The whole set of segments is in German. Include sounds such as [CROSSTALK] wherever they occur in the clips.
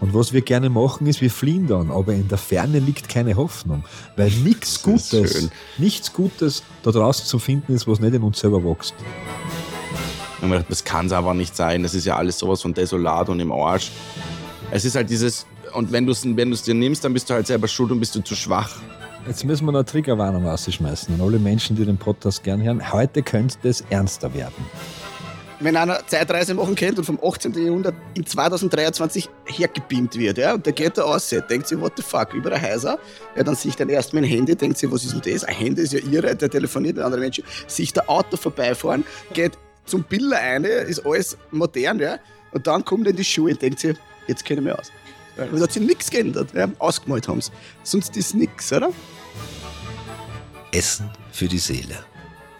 Und was wir gerne machen, ist, wir fliehen dann, aber in der Ferne liegt keine Hoffnung, weil nichts Gutes, nichts Gutes da draußen zu finden ist, was nicht in uns selber wächst. Und man dachte, das kann es aber nicht sein. Das ist ja alles sowas von desolat und im Arsch. Es ist halt dieses, und wenn du es wenn dir nimmst, dann bist du halt selber schuld und bist du zu schwach. Jetzt müssen wir noch eine Triggerwarnung rausschmeißen an alle Menschen, die den Podcast gern hören. Heute könnte es ernster werden. Wenn einer Zeitreise machen kennt und vom 18. Jahrhundert in 2023 hergebeamt wird, ja, und der geht da raus, denkt sich, what the fuck, über ein Häuser, ja, dann sieht er erst mein Handy, denkt sich, was ist denn das? Ein Handy ist ja ihre, der telefoniert mit anderen Menschen, sieht der Auto vorbeifahren, geht zum Biller eine, ist alles modern, ja, und dann kommt er in die Schuhe und denkt sich, jetzt kenne ich mich aus. Und da hat sich nichts geändert, ja, ausgemalt haben sie. Sonst ist nichts, oder? Essen für die Seele.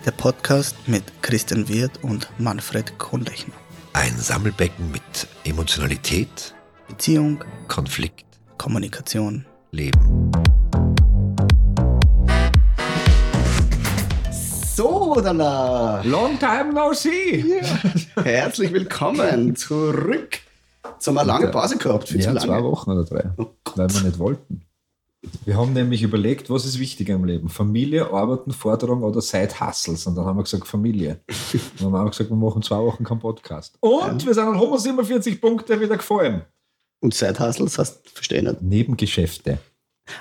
Der Podcast mit Christian Wirth und Manfred Kohnlechner. Ein Sammelbecken mit Emotionalität, Beziehung, Konflikt, Kommunikation, Leben. So, dann Long time no see! ja. herzlich willkommen zurück. Jetzt haben wir eine lange Pause gehabt, viel Ja, zu zwei lange. Wochen oder drei, Oh weil wir nicht wollten. Wir haben nämlich überlegt, was ist wichtiger im Leben? Familie, Arbeiten, Forderung oder Side-Hustles? Und dann haben wir gesagt, Familie. Und dann haben wir gesagt, wir machen zwei Wochen keinen Podcast. Und wir sind an Homo 47 Punkte wieder gefallen. Und Side Hustles hast du verstehen nicht. Nebengeschäfte.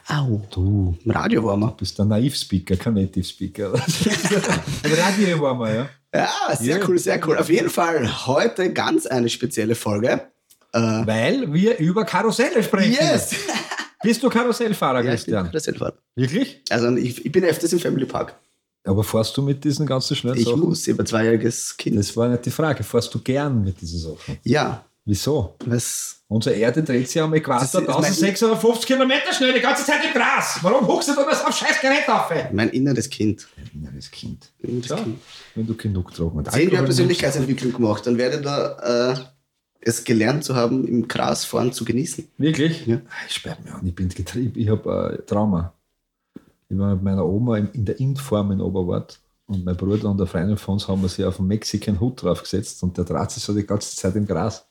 Au. Du Im Radio waren wir. bist ein Naivspeaker, kein Native-Speaker. Ein [LAUGHS] Radio waren wir, ja. Ja, sehr Ja. cool, sehr cool. Auf jeden Fall heute ganz eine spezielle Folge. Äh, Weil wir über Karusselle sprechen. yes! [LAUGHS] Bist du Karussellfahrer, Ja, ich bin Christian? Karussellfahrer. Wirklich? Also ich, ich bin öfters im Family Park. Aber fährst du mit diesen ganzen schnellen Ich Sachen? muss, ich habe ein zweijähriges Kind. Das war nicht die Frage. Fährst du gern mit diesen Sachen? Ja, Wieso? was. Unsere Erde dreht sich am Äquator Das ist mein- 1650 Kilometer schnell, die ganze Zeit im Gras. Warum huckst du da das auf scheiß Gerät auf? Mein inneres Kind. Inneres Kind. Inneres Ja, Kind. wenn du genug Drogen und Zehn Jahre Alkohol Persönlichkeitsentwicklung gemacht, dann werde ich da äh, es gelernt zu haben, im Grasfahren zu genießen. Wirklich? Ja. Ich sperre mich an, ich bin getrieben. Ich habe äh, Trauma. Ich war mit meiner Oma in, der Indform in Oberwart und mein Bruder und der Freundin von uns haben wir sich auf einen Mexican Hut draufgesetzt und der dreht sich so die ganze Zeit im Gras.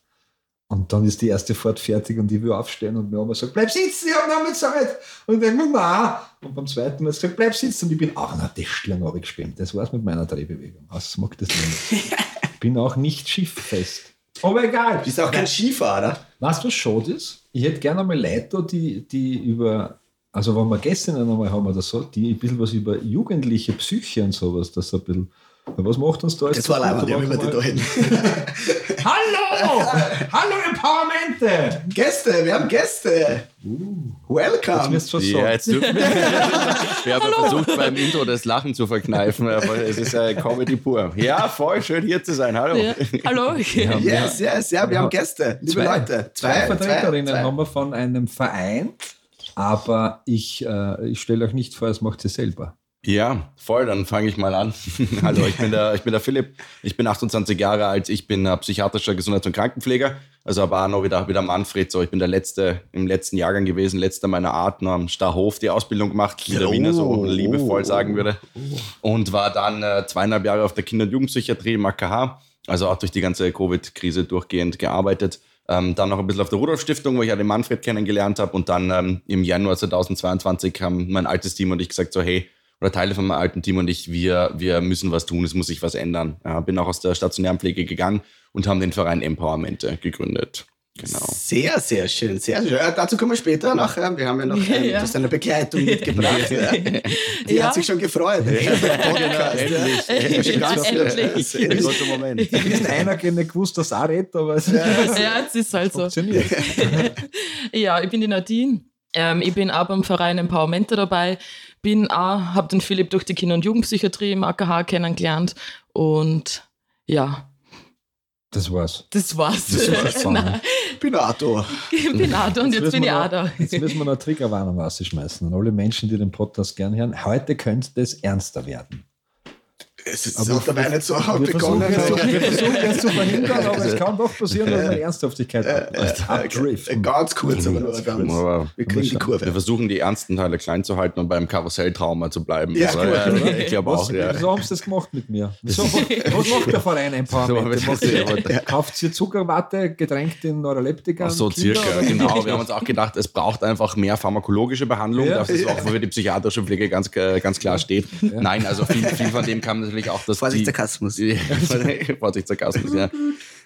Und dann ist die erste Fahrt fertig und ich will aufstehen und meine Oma sagt, bleib sitzen, ich habe noch nicht Zeit. Und ich denke mir, nein. Und beim zweiten Mal hat sie gesagt, bleib sitzen. Und ich bin auch nach Tischlang runtergespemmt. Das war's mit meiner Drehbewegung. Also, mag das nicht. [LAUGHS] Ich bin auch nicht schifffest. Aber egal. Du bist auch kein Skifahrer. Weißt du, was schade ist? Ich hätte gerne einmal Leute, die, die über, also wenn wir gestern einmal haben oder so, die ein bisschen was über jugendliche Psyche und sowas, das ein bisschen, was macht uns da Das war leider, die haben die da hin. [LAUGHS] Hallo! [LAUGHS] Hallo Empowermente! Gäste, wir haben Gäste. Jetzt Welcome. was Ja, jetzt dürfen wir. [LAUGHS] Wir haben ja versucht, beim Intro das Lachen zu verkneifen, aber es ist äh, Comedy pur. Ja, voll schön hier zu sein. Hallo. Ja. Hallo. [LAUGHS] Yes, yes, ja, wir haben Gäste. Liebe Zwei, Leute. zwei, Vertreterinnen zwei. haben wir von einem Verein, aber ich, äh, ich stelle euch nicht vor, es macht sie selber. Ja, voll, dann fange ich mal an. [LAUGHS] Hallo, ich bin, der, ich bin der Philipp, ich bin 28 Jahre alt, ich bin äh, psychiatrischer Gesundheits- und Krankenpfleger, also aber auch noch wieder, wieder Manfred, so ich bin der Letzte im letzten Jahrgang gewesen, letzter meiner Art, noch am Starhof die Ausbildung gemacht, wie der Oh, Wiener so oh, liebevoll sagen oh, würde und war dann äh, zweieinhalb Jahre auf der Kinder- und Jugendpsychiatrie im AKH, also auch durch die ganze Covid-Krise durchgehend gearbeitet. Ähm, dann noch ein bisschen auf der Rudolf-Stiftung, wo ich ja den Manfred kennengelernt habe. Und dann ähm, im Januar 2022 haben mein altes Team und ich gesagt so, hey, oder Teile von meinem alten Team und ich, wir, wir müssen was tun, es muss sich was ändern. Ja, bin auch aus der stationären Pflege gegangen und haben den Verein Empowermente gegründet. Genau. Sehr, sehr schön, sehr schön. Ja, dazu kommen wir später nachher. Wir haben ja noch ein, [LAUGHS] ja. du hast eine Begleitung mitgebracht. ja. [LAUGHS] Die Ja. hat sich schon gefreut. Podcast, endlich, ja. endlich. Ja, Endlich. endlich. Der große Moment. Ist einer nicht gewusst, dass er redet, aber es Ja, es ist halt so. funktioniert. [LAUGHS] Ja, ich bin die Nadine. Ähm, ich bin auch beim Verein Empowermente dabei. Bin auch, habe den Philipp durch die Kinder- und Jugendpsychiatrie im AKH kennengelernt. Und ja, Das war's. das war's. Das war's. [LAUGHS] Nein, Ich bin auch da. ich bin auch da und jetzt, müssen bin ich wir auch noch- da. Jetzt müssen wir noch eine Triggerwarnung rausschmeißen an alle Menschen, die den Podcast gern hören. Heute könnte es ernster werden. Es ist Aber auch dabei nicht so Wir versuchen, begonnen. aber- wir versuchen es zu verhindern, [LAUGHS] aber es kann doch passieren, dass eine Ernsthaftigkeit ab- abdriften. Äh, Ganz kurz, aber nur ganz. Aber Wir kriegen die wir Kurve. versuchen die ernsten Teile klein zu halten und beim Karusselltrauma zu bleiben. Ja, Also, gut, ja, ich glaube auch, ja. Wieso haben sie das gemacht mit mir? Wieso, [LAUGHS] was macht der Verein? So, Macht das- ihr- ja. [LAUGHS] Kauft ihr Zuckerwatte, getränkt in Neuroleptika? Ach so, Kinder, circa, oder? genau. Wir haben uns auch gedacht, es braucht einfach mehr pharmakologische Behandlung. Ja. Das ist auch, wofür die psychiatrische Pflege ganz, äh, ganz klar steht. Nein, also viel, viel von dem kam natürlich auch, dass Vorsicht, die, Sarkasmus. [LAUGHS] Vorsicht, Sarkasmus, ja. [LAUGHS]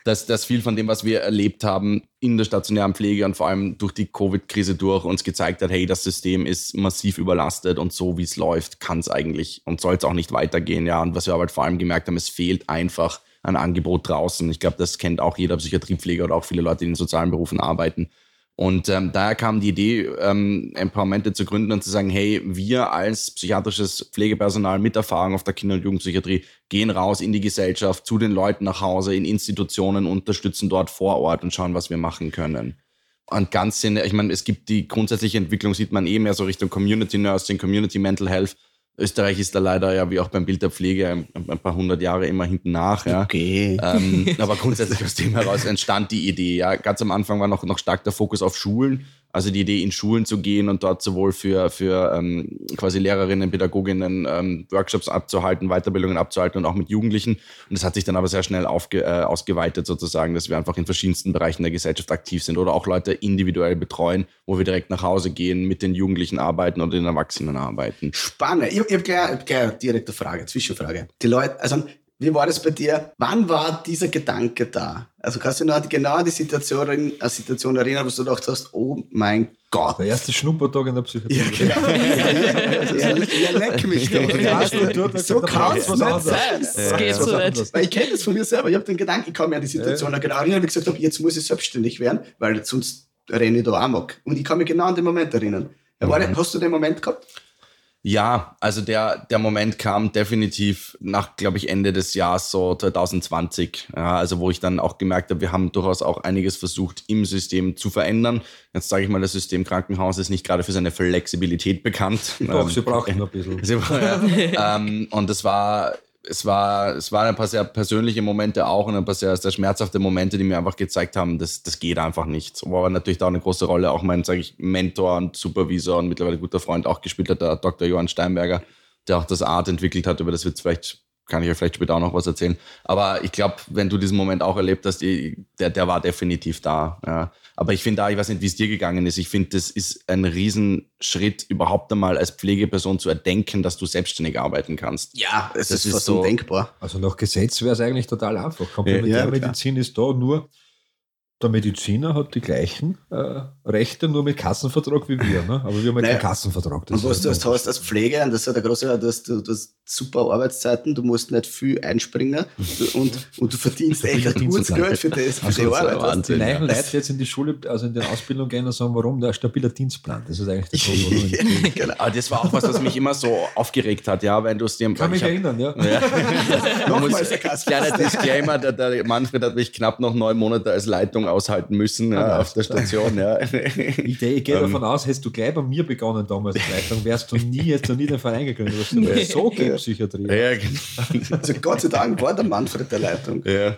Dass, dass viel von dem, was wir erlebt haben in der stationären Pflege und vor allem durch die Covid-Krise durch uns gezeigt hat, hey, das System ist massiv überlastet und so wie es läuft, kann es eigentlich und soll es auch nicht weitergehen. Ja, und was wir aber halt vor allem gemerkt haben, es fehlt einfach ein Angebot draußen. Ich glaube, das kennt auch jeder Psychiatriepfleger oder auch viele Leute, die in sozialen Berufen arbeiten. Und ähm, daher kam die Idee, ähm, Empowermente zu gründen und zu sagen, hey, wir als psychiatrisches Pflegepersonal mit Erfahrung auf der Kinder- und Jugendpsychiatrie gehen raus in die Gesellschaft, zu den Leuten nach Hause, in Institutionen, unterstützen dort vor Ort und schauen, was wir machen können. Und ganz in, ich meine, es gibt die grundsätzliche Entwicklung, sieht man eh mehr so Richtung Community Nursing, Community Mental Health. Österreich ist da leider ja wie auch beim Bild der Pflege ein, ein paar hundert Jahre immer hinten nach. Ja. Okay. Ähm, [LAUGHS] aber grundsätzlich aus dem heraus entstand die Idee. Ja, ganz am Anfang war noch, noch stark der Fokus auf Schulen. Also die Idee, in Schulen zu gehen und dort sowohl für, für ähm, quasi Lehrerinnen, Pädagoginnen ähm, Workshops abzuhalten, Weiterbildungen abzuhalten und auch mit Jugendlichen. Und das hat sich dann aber sehr schnell aufge, äh, ausgeweitet sozusagen, dass wir einfach in verschiedensten Bereichen der Gesellschaft aktiv sind oder auch Leute individuell betreuen, wo wir direkt nach Hause gehen, mit den Jugendlichen arbeiten oder den Erwachsenen arbeiten. Spannend. Ich, ich habe gleich, hab gleich eine direkte Frage, Zwischenfrage. Die Leute, also wie war das bei dir? Wann war dieser Gedanke da? Also kannst du dich noch genau an die Situation, an die Situation erinnern, wo du gedacht hast, oh mein Gott. Der erste Schnuppertag in der Psychiatrie. Ja, genau. ja, ja, leck mich doch. Ja, so kann es was nicht anderes. sein. Das geht so nicht. Weil ich kenne das von mir selber. Ich habe den Gedanken, ich kann mich an die Situation noch genau erinnern, wie ich gesagt habe, jetzt muss ich selbstständig werden, weil sonst renne ich da amok. Und ich kann mich genau an den Moment erinnern. Ja, war hast du den Moment gehabt? Ja, also der, der Moment kam definitiv nach, glaube ich, Ende des Jahres, so 2020. Ja, also wo ich dann auch gemerkt habe, wir haben durchaus auch einiges versucht im System zu verändern. Jetzt sage ich mal, das System Krankenhaus ist nicht gerade für seine Flexibilität bekannt. Doch, Ähm, sie brauchen [LAUGHS] ein bisschen. Sie ja. [LAUGHS] ähm, und es war, es war, es waren ein paar sehr persönliche Momente auch und ein paar sehr, sehr schmerzhafte Momente, die mir einfach gezeigt haben, das, das geht einfach nicht. Wo aber natürlich da auch eine große Rolle auch mein, sage ich, Mentor und Supervisor und mittlerweile guter Freund auch gespielt hat, der Dr. Johann Steinberger, der auch das Art entwickelt hat, über das wird vielleicht kann ich ja vielleicht später auch noch was erzählen. Aber ich glaube, wenn du diesen Moment auch erlebt hast, der, der war definitiv da. Ja. Aber ich finde da, ich weiß nicht, wie es dir gegangen ist. Ich finde, das ist ein Riesenschritt, überhaupt einmal als Pflegeperson zu erdenken, dass du selbstständig arbeiten kannst. Ja, es Das ist, ist fast so- undenkbar. Also nach Gesetz wäre es eigentlich total einfach. Ja, Komplementärmedizin ist da nur, der Mediziner hat die gleichen äh, Rechte, nur mit Kassenvertrag wie wir. Ne? Aber wir haben halt Naja. keinen Kassenvertrag. Das Und was ist du halt hast, hast als Pflege, und das ist ja der große, du hast, du hast super Arbeitszeiten, du musst nicht viel einspringen du- und, und du verdienst [LAUGHS] echt ein gutes. Geld für, das, für Also, die Arbeit. weißt Die Wahnsinn. neuen ja. Leute, jetzt in die Schule, also in die Ausbildung gehen und sagen, warum? Der stabiler Dienstplan. Das ist eigentlich der Grund, [LAUGHS] genau. Aber das war auch was, was mich immer so aufgeregt hat, ja, wenn du es dir. kann mich ich hab- erinnern, ja. Ja. Man [LAUGHS] Nochmal muss, kleiner Disclaimer, der, der Manfred hat mich knapp noch neun Monate als Leitung aushalten müssen ja, Ah, auf der Station. Ja. Ich, [LAUGHS] ich gehe davon aus, hättest du gleich bei mir begonnen damals in Leitung, wärst du nie jetzt noch nie den Verein gegründet. Du hast gesagt, so geht Psychiatrie. ja, genau. Also Gott sei Dank war der Manfred der Leitung. ja,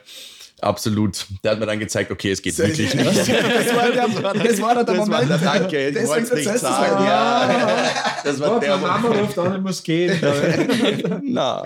absolut. Der hat mir dann gezeigt, okay, es geht wirklich nicht. Das war der, das war der Das war Moment. der Danke, ich Deswegen wollte es nicht du's sagen. halt. Ja, das war Gott, der Mama ruft an, ich muss gehen. [LAUGHS] Na.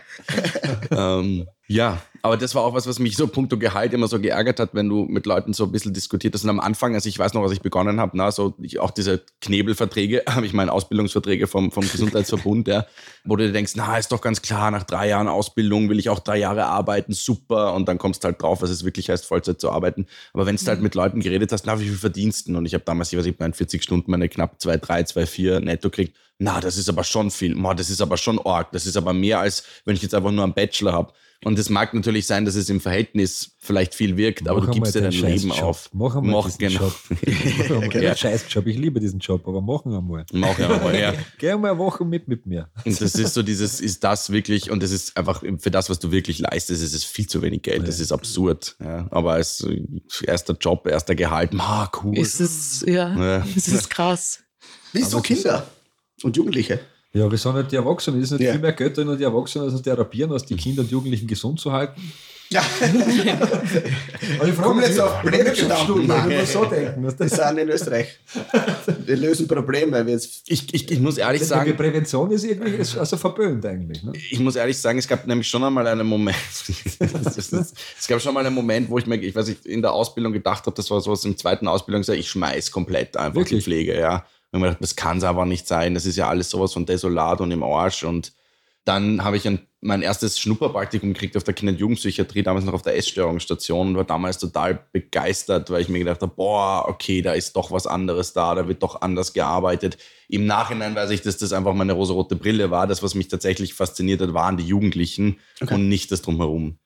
ähm, ja, aber das war auch was, was mich so puncto Gehalt immer so geärgert hat, wenn du mit Leuten so ein bisschen diskutiert hast. Und am Anfang, also ich weiß noch, was ich begonnen habe, na, so ich, auch diese Knebelverträge, [LAUGHS] habe ich meine Ausbildungsverträge vom, vom Gesundheitsverbund, ja, wo du dir denkst, na, ist doch ganz klar, nach drei Jahren Ausbildung will ich auch drei Jahre arbeiten, super. Und dann kommst du halt drauf, was es wirklich heißt, Vollzeit zu arbeiten. Aber wenn du halt mit Leuten geredet hast, na, wie viel verdienst du? denn? Und ich habe damals, ich weiß nicht, meine 40 Stunden meine knapp 2, 3, 2, 4 netto kriegt. Na, das ist aber schon viel. Ma, das ist aber schon arg. Das ist aber mehr als, wenn ich jetzt einfach nur einen Bachelor habe. Und es mag natürlich sein, dass es im Verhältnis vielleicht viel wirkt, aber Mach du gibst dir einmal dein Leben Scheißjob. auf. Mach einmal Mach, diesen genau. Job. [LAUGHS] Mach einmal Ja. einen Scheißjob. Ich liebe diesen Job, aber machen einmal. Mach ja mal, [LAUGHS] ja. Geh einmal eine Woche mit mit mir. Und das ist so dieses, ist das wirklich, und das ist einfach für das, was du wirklich leistest, ist es viel zu wenig Geld. Das ist absurd. Ja. Aber als erster Job, erster Gehalt, ma, cool. Ist es, ja, Ja. es ist krass. Wieso es Kinder und Jugendliche? Ja, wir sind halt die Erwachsenen. Es ist nicht Ja. viel mehr Geld drin, die Erwachsenen als therapieren, als die Kinder und Jugendlichen gesund zu halten. Ja, [LAUGHS] Aber ich Kommen jetzt auf Ich Mann. muss so denken. Das sind in Österreich. Wir lösen Probleme, weil wir jetzt. Ich, ich, ich muss ehrlich die sagen, Prävention ist irgendwie ist also verböhnt eigentlich. Ne? ich muss ehrlich sagen, es gab nämlich schon einmal einen Moment, [LAUGHS] es gab schon mal einen Moment, wo ich mir, ich weiß nicht, in der Ausbildung gedacht habe, das war sowas im zweiten Ausbildungsjahr, ich schmeiß komplett einfach Wirklich? die Pflege, ja. Und mir gedacht, das kann es einfach nicht sein, das ist ja alles sowas von desolat und im Arsch und dann habe ich ein, mein erstes Schnupperpraktikum gekriegt auf der Kinder- und Jugendpsychiatrie, damals noch auf der Essstörungsstation und war damals total begeistert, weil ich mir gedacht habe, boah, okay, da ist doch was anderes da, da wird doch anders gearbeitet. Im Nachhinein weiß ich, dass das einfach meine rosarote Brille war. Das, was mich tatsächlich fasziniert hat, waren die Jugendlichen und nicht das Drumherum.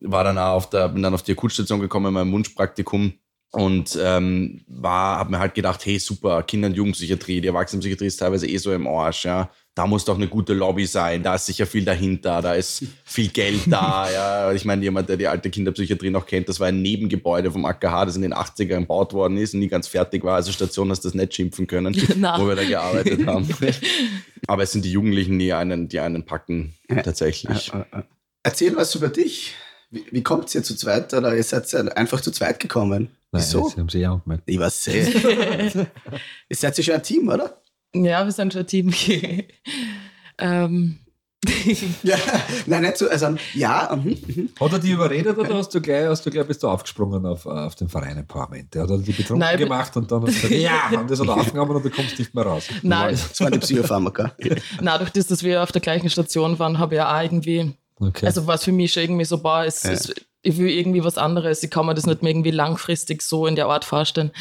War dann auch auf der, bin dann auf die Akutstation gekommen in meinem Wunschpraktikum und ähm, war, habe mir halt gedacht, hey super, Kinder- und Jugendpsychiatrie, die Erwachsenenpsychiatrie ist teilweise eh so im Arsch, ja. Da muss doch eine gute Lobby sein, da ist sicher viel dahinter, da ist viel Geld da, [LAUGHS] ja. Ich meine, jemand, der die alte Kinderpsychiatrie noch kennt, das war ein Nebengebäude vom AKH, das in den 80ern gebaut worden ist und nie ganz fertig war. Also Station hast das nicht schimpfen können, Na. wo wir da gearbeitet [LAUGHS] haben. Aber es sind die Jugendlichen, die einen, die einen packen, tatsächlich. Erzähl was über dich. Wie, wie kommt ihr zu zweit? Oder ihr seid ja einfach zu zweit gekommen? Nein, Wieso? Sie haben sich ja angemeldet. Ich weiß sehr. ihr seid ja schon ein Team, oder? Ja, wir sind schon ein Team. [LAUGHS] ähm, [LAUGHS] Ja, nein, nicht so. Also, ja, mhm, mhm. Hat er die überredet oder hast du gleich, hast du gleich bist du aufgesprungen auf, auf den Verein Empowerment? Der hat er die betrunken Nein, gemacht und dann hat er gesagt, [LAUGHS] ja, und das hat er aufgenommen und du kommst nicht mehr raus. nein, das waren die Psychopharmaka. nein, durch das, dass wir auf der gleichen Station waren, habe ich ja auch irgendwie, Okay. also was für mich schon irgendwie so war, es, es, ich will irgendwie was anderes. Ich kann mir das nicht mehr irgendwie langfristig so in der Art vorstellen.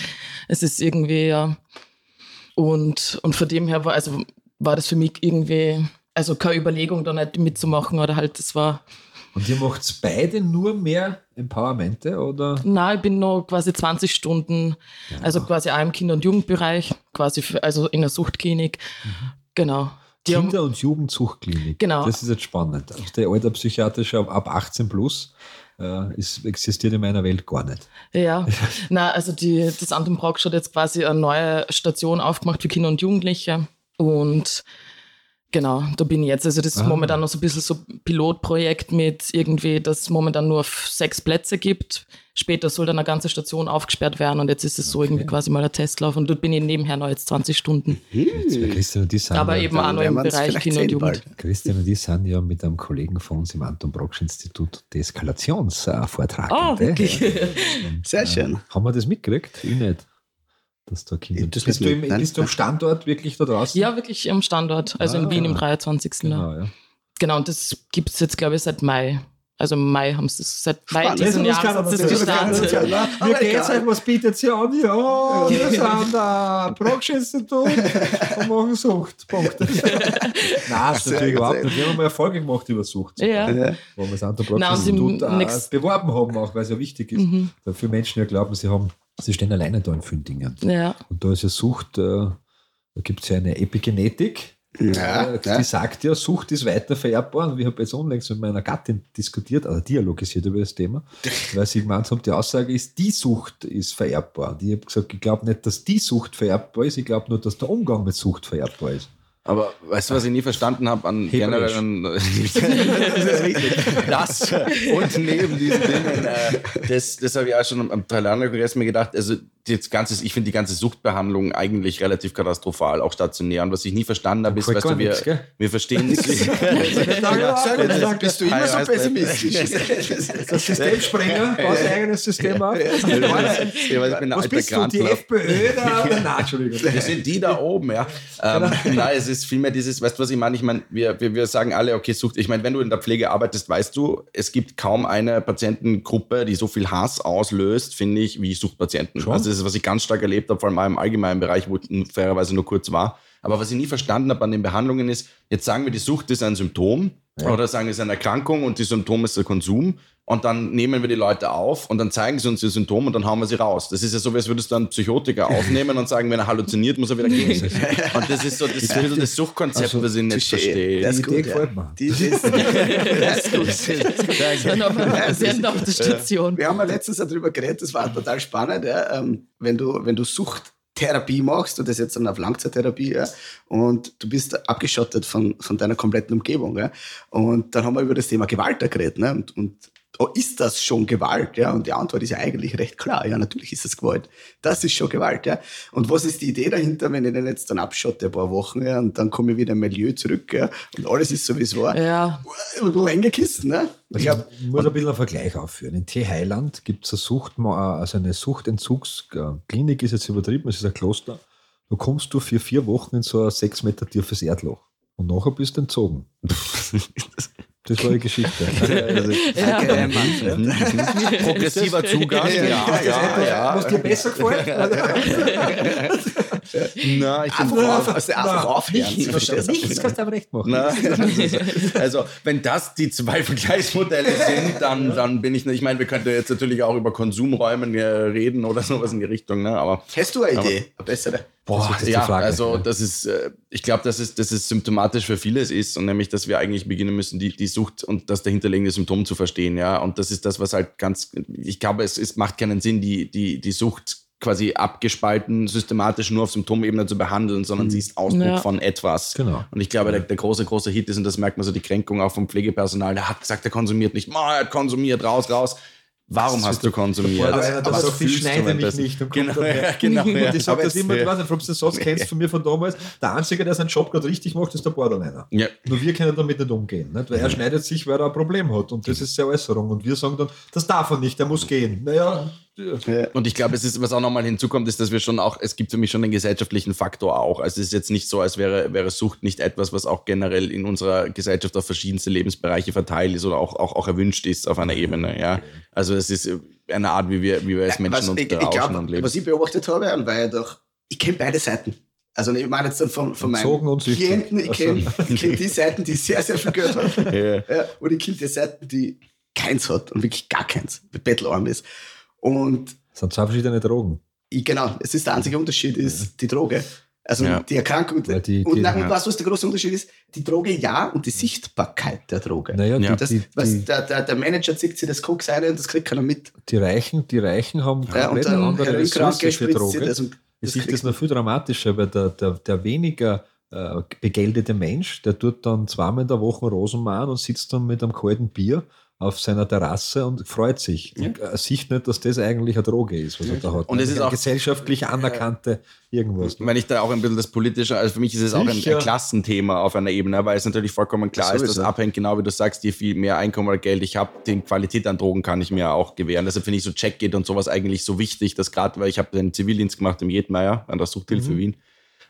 Es ist irgendwie, ja. Und, und von dem her war, also war das für mich irgendwie, also keine Überlegung, da nicht mitzumachen oder halt, das war, und ihr macht beide nur mehr Empowermente oder? Nein, ich bin noch quasi 20 Stunden, also quasi auch im Kinder- und Jugendbereich, quasi für, also in der Suchtklinik. Genau. Die Kinder- und Jugendsuchtklinik. Genau. Das ist jetzt spannend. Also Der alte psychiatrische ab 18 plus äh, ist, existiert in meiner Welt gar nicht. ja, [LAUGHS] na also die, das Anton Brock hat jetzt quasi eine neue Station aufgemacht für Kinder und Jugendliche und genau, da bin ich jetzt. Also das ist Ah. momentan noch so ein bisschen so ein Pilotprojekt mit irgendwie, dass es momentan nur sechs Plätze gibt. Später soll dann eine ganze Station aufgesperrt werden und jetzt ist es so irgendwie quasi mal ein Testlauf und dort bin ich nebenher noch jetzt 20 Stunden. Jetzt, weil Christian und die sind Aber ja, eben auch noch im Bereich Kinder und Jugend. bald. Christian und die sind ja mit einem Kollegen von uns im Anton Brocksch Institut Deeskalationsvortrag. Oh, wirklich. [LAUGHS] Sehr schön. Haben wir das mitgekriegt? Ich nicht. Dass da Kinder. Das bist, du im, bist du am Standort wirklich da draußen? Ja, wirklich am Standort, also Ah, in Wien im genau. 23. Genau, Genau, ja. genau und das gibt es jetzt, glaube ich, seit Mai. Also im Mai haben sie es, seit Mai diesen Jahres das das kann gestartet. aber geht's egal. euch? Was bietet sie an? Ja, wir [LAUGHS] sind am Brocksch-Institut und machen Sucht. Punkt. [LAUGHS] Nein, das ist natürlich überhaupt nicht. Wir haben mal Erfolge gemacht über Sucht. Ja. Ja. Wo wir Na, und im Brocksch-Institut beworben haben, auch weil es ja wichtig ist. Mhm. Viele Menschen ja glauben, sie haben, sie stehen alleine da in vielen Dingen. Ja, Und da ist ja Sucht, äh, da gibt es ja eine Epigenetik. Ja, Äh, ja. Die sagt ja, Sucht ist weiter vererbbar. Und ich habe jetzt unlängst mit meiner Gattin diskutiert, also dialogisiert über das Thema, [LAUGHS] weil sie gemeint haben, die Aussage ist, die Sucht ist vererbbar. Und ich habe gesagt, ich glaube nicht, dass die Sucht vererbbar ist, ich glaube nur, dass der Umgang mit Sucht vererbbar ist. Aber weißt du, was ich nie verstanden habe an Hebräisch. generellen. [LAUGHS] das und neben diesen Dingen, äh, das, das habe ich auch schon am, am Thailander-Kongress mir gedacht. Also, das ganze, ich finde die ganze Suchtbehandlung eigentlich relativ katastrophal, auch stationär. Und was ich nie verstanden habe, ist, weißt du, wir, gell? wir verstehen Sehr [LAUGHS] gut. Bist du immer so pessimistisch? Das Systemsprenger baut sein eigenes System auf. Ja, Was bist du, die. FPÖ da? Nein, Entschuldigung. [LAUGHS] Wir sind die da oben, ja. Ähm, nein, es ist vielmehr dieses, weißt du, was ich meine? Ich meine, wir, wir, wir sagen alle, okay, Sucht. Ich meine, wenn du in der Pflege arbeitest, weißt du, es gibt kaum eine Patientengruppe, die so viel Hass auslöst, finde ich, wie Suchtpatienten. Schon? Also das ist, was ich ganz stark erlebt habe, vor allem im allgemeinen Bereich, wo ich fairerweise nur kurz war. Aber was ich nie verstanden habe an den Behandlungen ist, jetzt sagen wir, die Sucht ist ein Symptom oder sagen es ist eine Erkrankung und die Symptom ist der Konsum. Und dann nehmen wir die Leute auf und dann zeigen sie uns die Symptome und dann hauen wir sie raus. Das ist ja so, als würdest du einen Psychotiker [LAUGHS] aufnehmen und sagen, wenn er halluziniert, muss er wieder gehen. [LAUGHS] Und das ist so das, ist so das Suchtkonzept, Also, was ich nicht verstehe. Das Die ist Idee gut, ja. Die ist, das ist gut. auf, während auf der Station. Wir haben ja letztens darüber geredet, das war total spannend, ja, ähm, wenn, du, wenn du Sucht Therapie machst und das jetzt dann auf Langzeittherapie, ja, und du bist abgeschottet von, von deiner kompletten Umgebung, ja. Und dann haben wir über das Thema Gewalt geredet, ne, und, und ist das schon Gewalt? Ja, und die Antwort ist ja eigentlich recht klar. Ja, natürlich ist das Gewalt. Das ist schon Gewalt. Ja. Und was ist die Idee dahinter, wenn ich den jetzt dann abschotte ein paar Wochen, ja, und dann komme ich wieder im Milieu zurück, ja, und alles ist so, wie es war. Ja. Und du eingekissen, ne? Ich, glaub, ich muss ein bisschen einen Vergleich aufführen. In T-Heiland gibt es eine Sucht, also eine Suchtentzugsklinik ist jetzt übertrieben, es ist ein Kloster. Da kommst du für vier Wochen in so ein sechs Meter tiefes Erdloch. Und nachher bist du entzogen. Das [LAUGHS] war die Geschichte. Also, [LAUGHS] Ja. Manfred. Progressiver Zugang, ja, ja, ja. Was dir besser gefällt? Na, ich Einfach, finde auf, also einfach aufhören. Nichts, Ich verstehe das auch nichts nicht. kannst du aber recht machen. Na, also, wenn das die zwei Vergleichsmodelle sind, dann, dann bin ich nicht. Ich meine, wir könnten jetzt natürlich auch über Konsumräumen äh, reden oder sowas in die Richtung, ne? Aber Hast du eine Idee? Eine bessere? Boah, ist die ja, Frage, also das ist, äh, ich glaube, dass es, dass es symptomatisch für vieles ist und nämlich, dass wir eigentlich beginnen müssen, die, die Sucht und das dahinterliegende Symptom zu verstehen, ja. Und das ist das, was halt ganz, ich glaube, es, es macht keinen Sinn, die, die, die Sucht quasi abgespalten, systematisch nur auf Symptomebene zu behandeln, sondern sie ist Ausdruck Ja. von etwas. Genau. Und ich glaube, der, der große, große Hit ist, und das merkt man so, die Kränkung auch vom Pflegepersonal, der hat gesagt, er konsumiert nicht, Ma, er hat konsumiert, raus, raus. Warum hast du konsumiert? Aber der Was sagt, ich fühlst du schneide mich nicht. [LAUGHS] Und Genau, ja, genau. Ja. Und ich sage Aber das immer, ich weiß nicht, ob du den Satz kennst von mir von damals, der Einzige, der seinen Job gerade richtig macht, ist der Borderliner. Ja. Nur wir können damit nicht umgehen. Nicht? Weil er schneidet sich, weil er ein Problem hat. Und das ist seine Äußerung. Und wir sagen dann, das darf er nicht, der muss gehen. Naja, Und ich glaube, es ist, was auch nochmal hinzukommt, ist, dass wir schon auch, es gibt für mich schon den gesellschaftlichen Faktor auch. Also es ist jetzt nicht so, als wäre, wäre Sucht nicht etwas, was auch generell in unserer Gesellschaft auf verschiedenste Lebensbereiche verteilt ist oder auch, auch, auch erwünscht ist auf einer Ebene. Ja. Also es ist eine Art, wie wir, wie wir als Menschen was, uns ich, ich glaube, und leben. was ich beobachtet habe, und weil ich doch, ich kenne beide Seiten. Also ich meine jetzt dann von, von meinen. Klienten, ich Also- kenne ich kenn die Seiten, die sehr, sehr viel Geld haben. Ja. ja, und ich kenne die Seiten, die keins hat und wirklich gar keins, bettelarm ist. Und das sind zwei verschiedene Drogen. ich, genau, es ist der einzige Unterschied ist die Droge. Also Ja. die Erkrankung. Weil die- und die- und ja. weißt du, was der große Unterschied ist? Die Droge ja und die Sichtbarkeit der Droge. Naja, Ja. Das, die, was, die, der, der, der Manager zieht sich das Koks ein und das kriegt keiner mit. die, Reichen, die Reichen haben Ja, und komplett der andere Ressourcen für Droge. das und Ich sehe das noch viel dramatischer, weil der, der, der weniger äh, begeldete Mensch, der tut dann zweimal in der Woche Rosen machen und sitzt dann mit einem kalten Bier auf seiner Terrasse und freut sich. Und er sieht nicht, dass das eigentlich eine Droge ist, was er da hat. Und es ist Eine auch- gesellschaftlich anerkannte irgendwas. Wenn ich da auch ein bisschen das Politische, also für mich ist es auch ein, ein Klassenthema auf einer Ebene, weil es natürlich vollkommen klar ist, dass abhängt, genau wie du sagst, je viel mehr Einkommen oder Geld ich habe, die Qualität an Drogen kann ich mir auch gewähren. Deshalb finde ich so Checkgate und sowas eigentlich so wichtig, dass gerade, weil ich habe den Zivildienst gemacht im Jedmeier an der Suchthilfe Wien.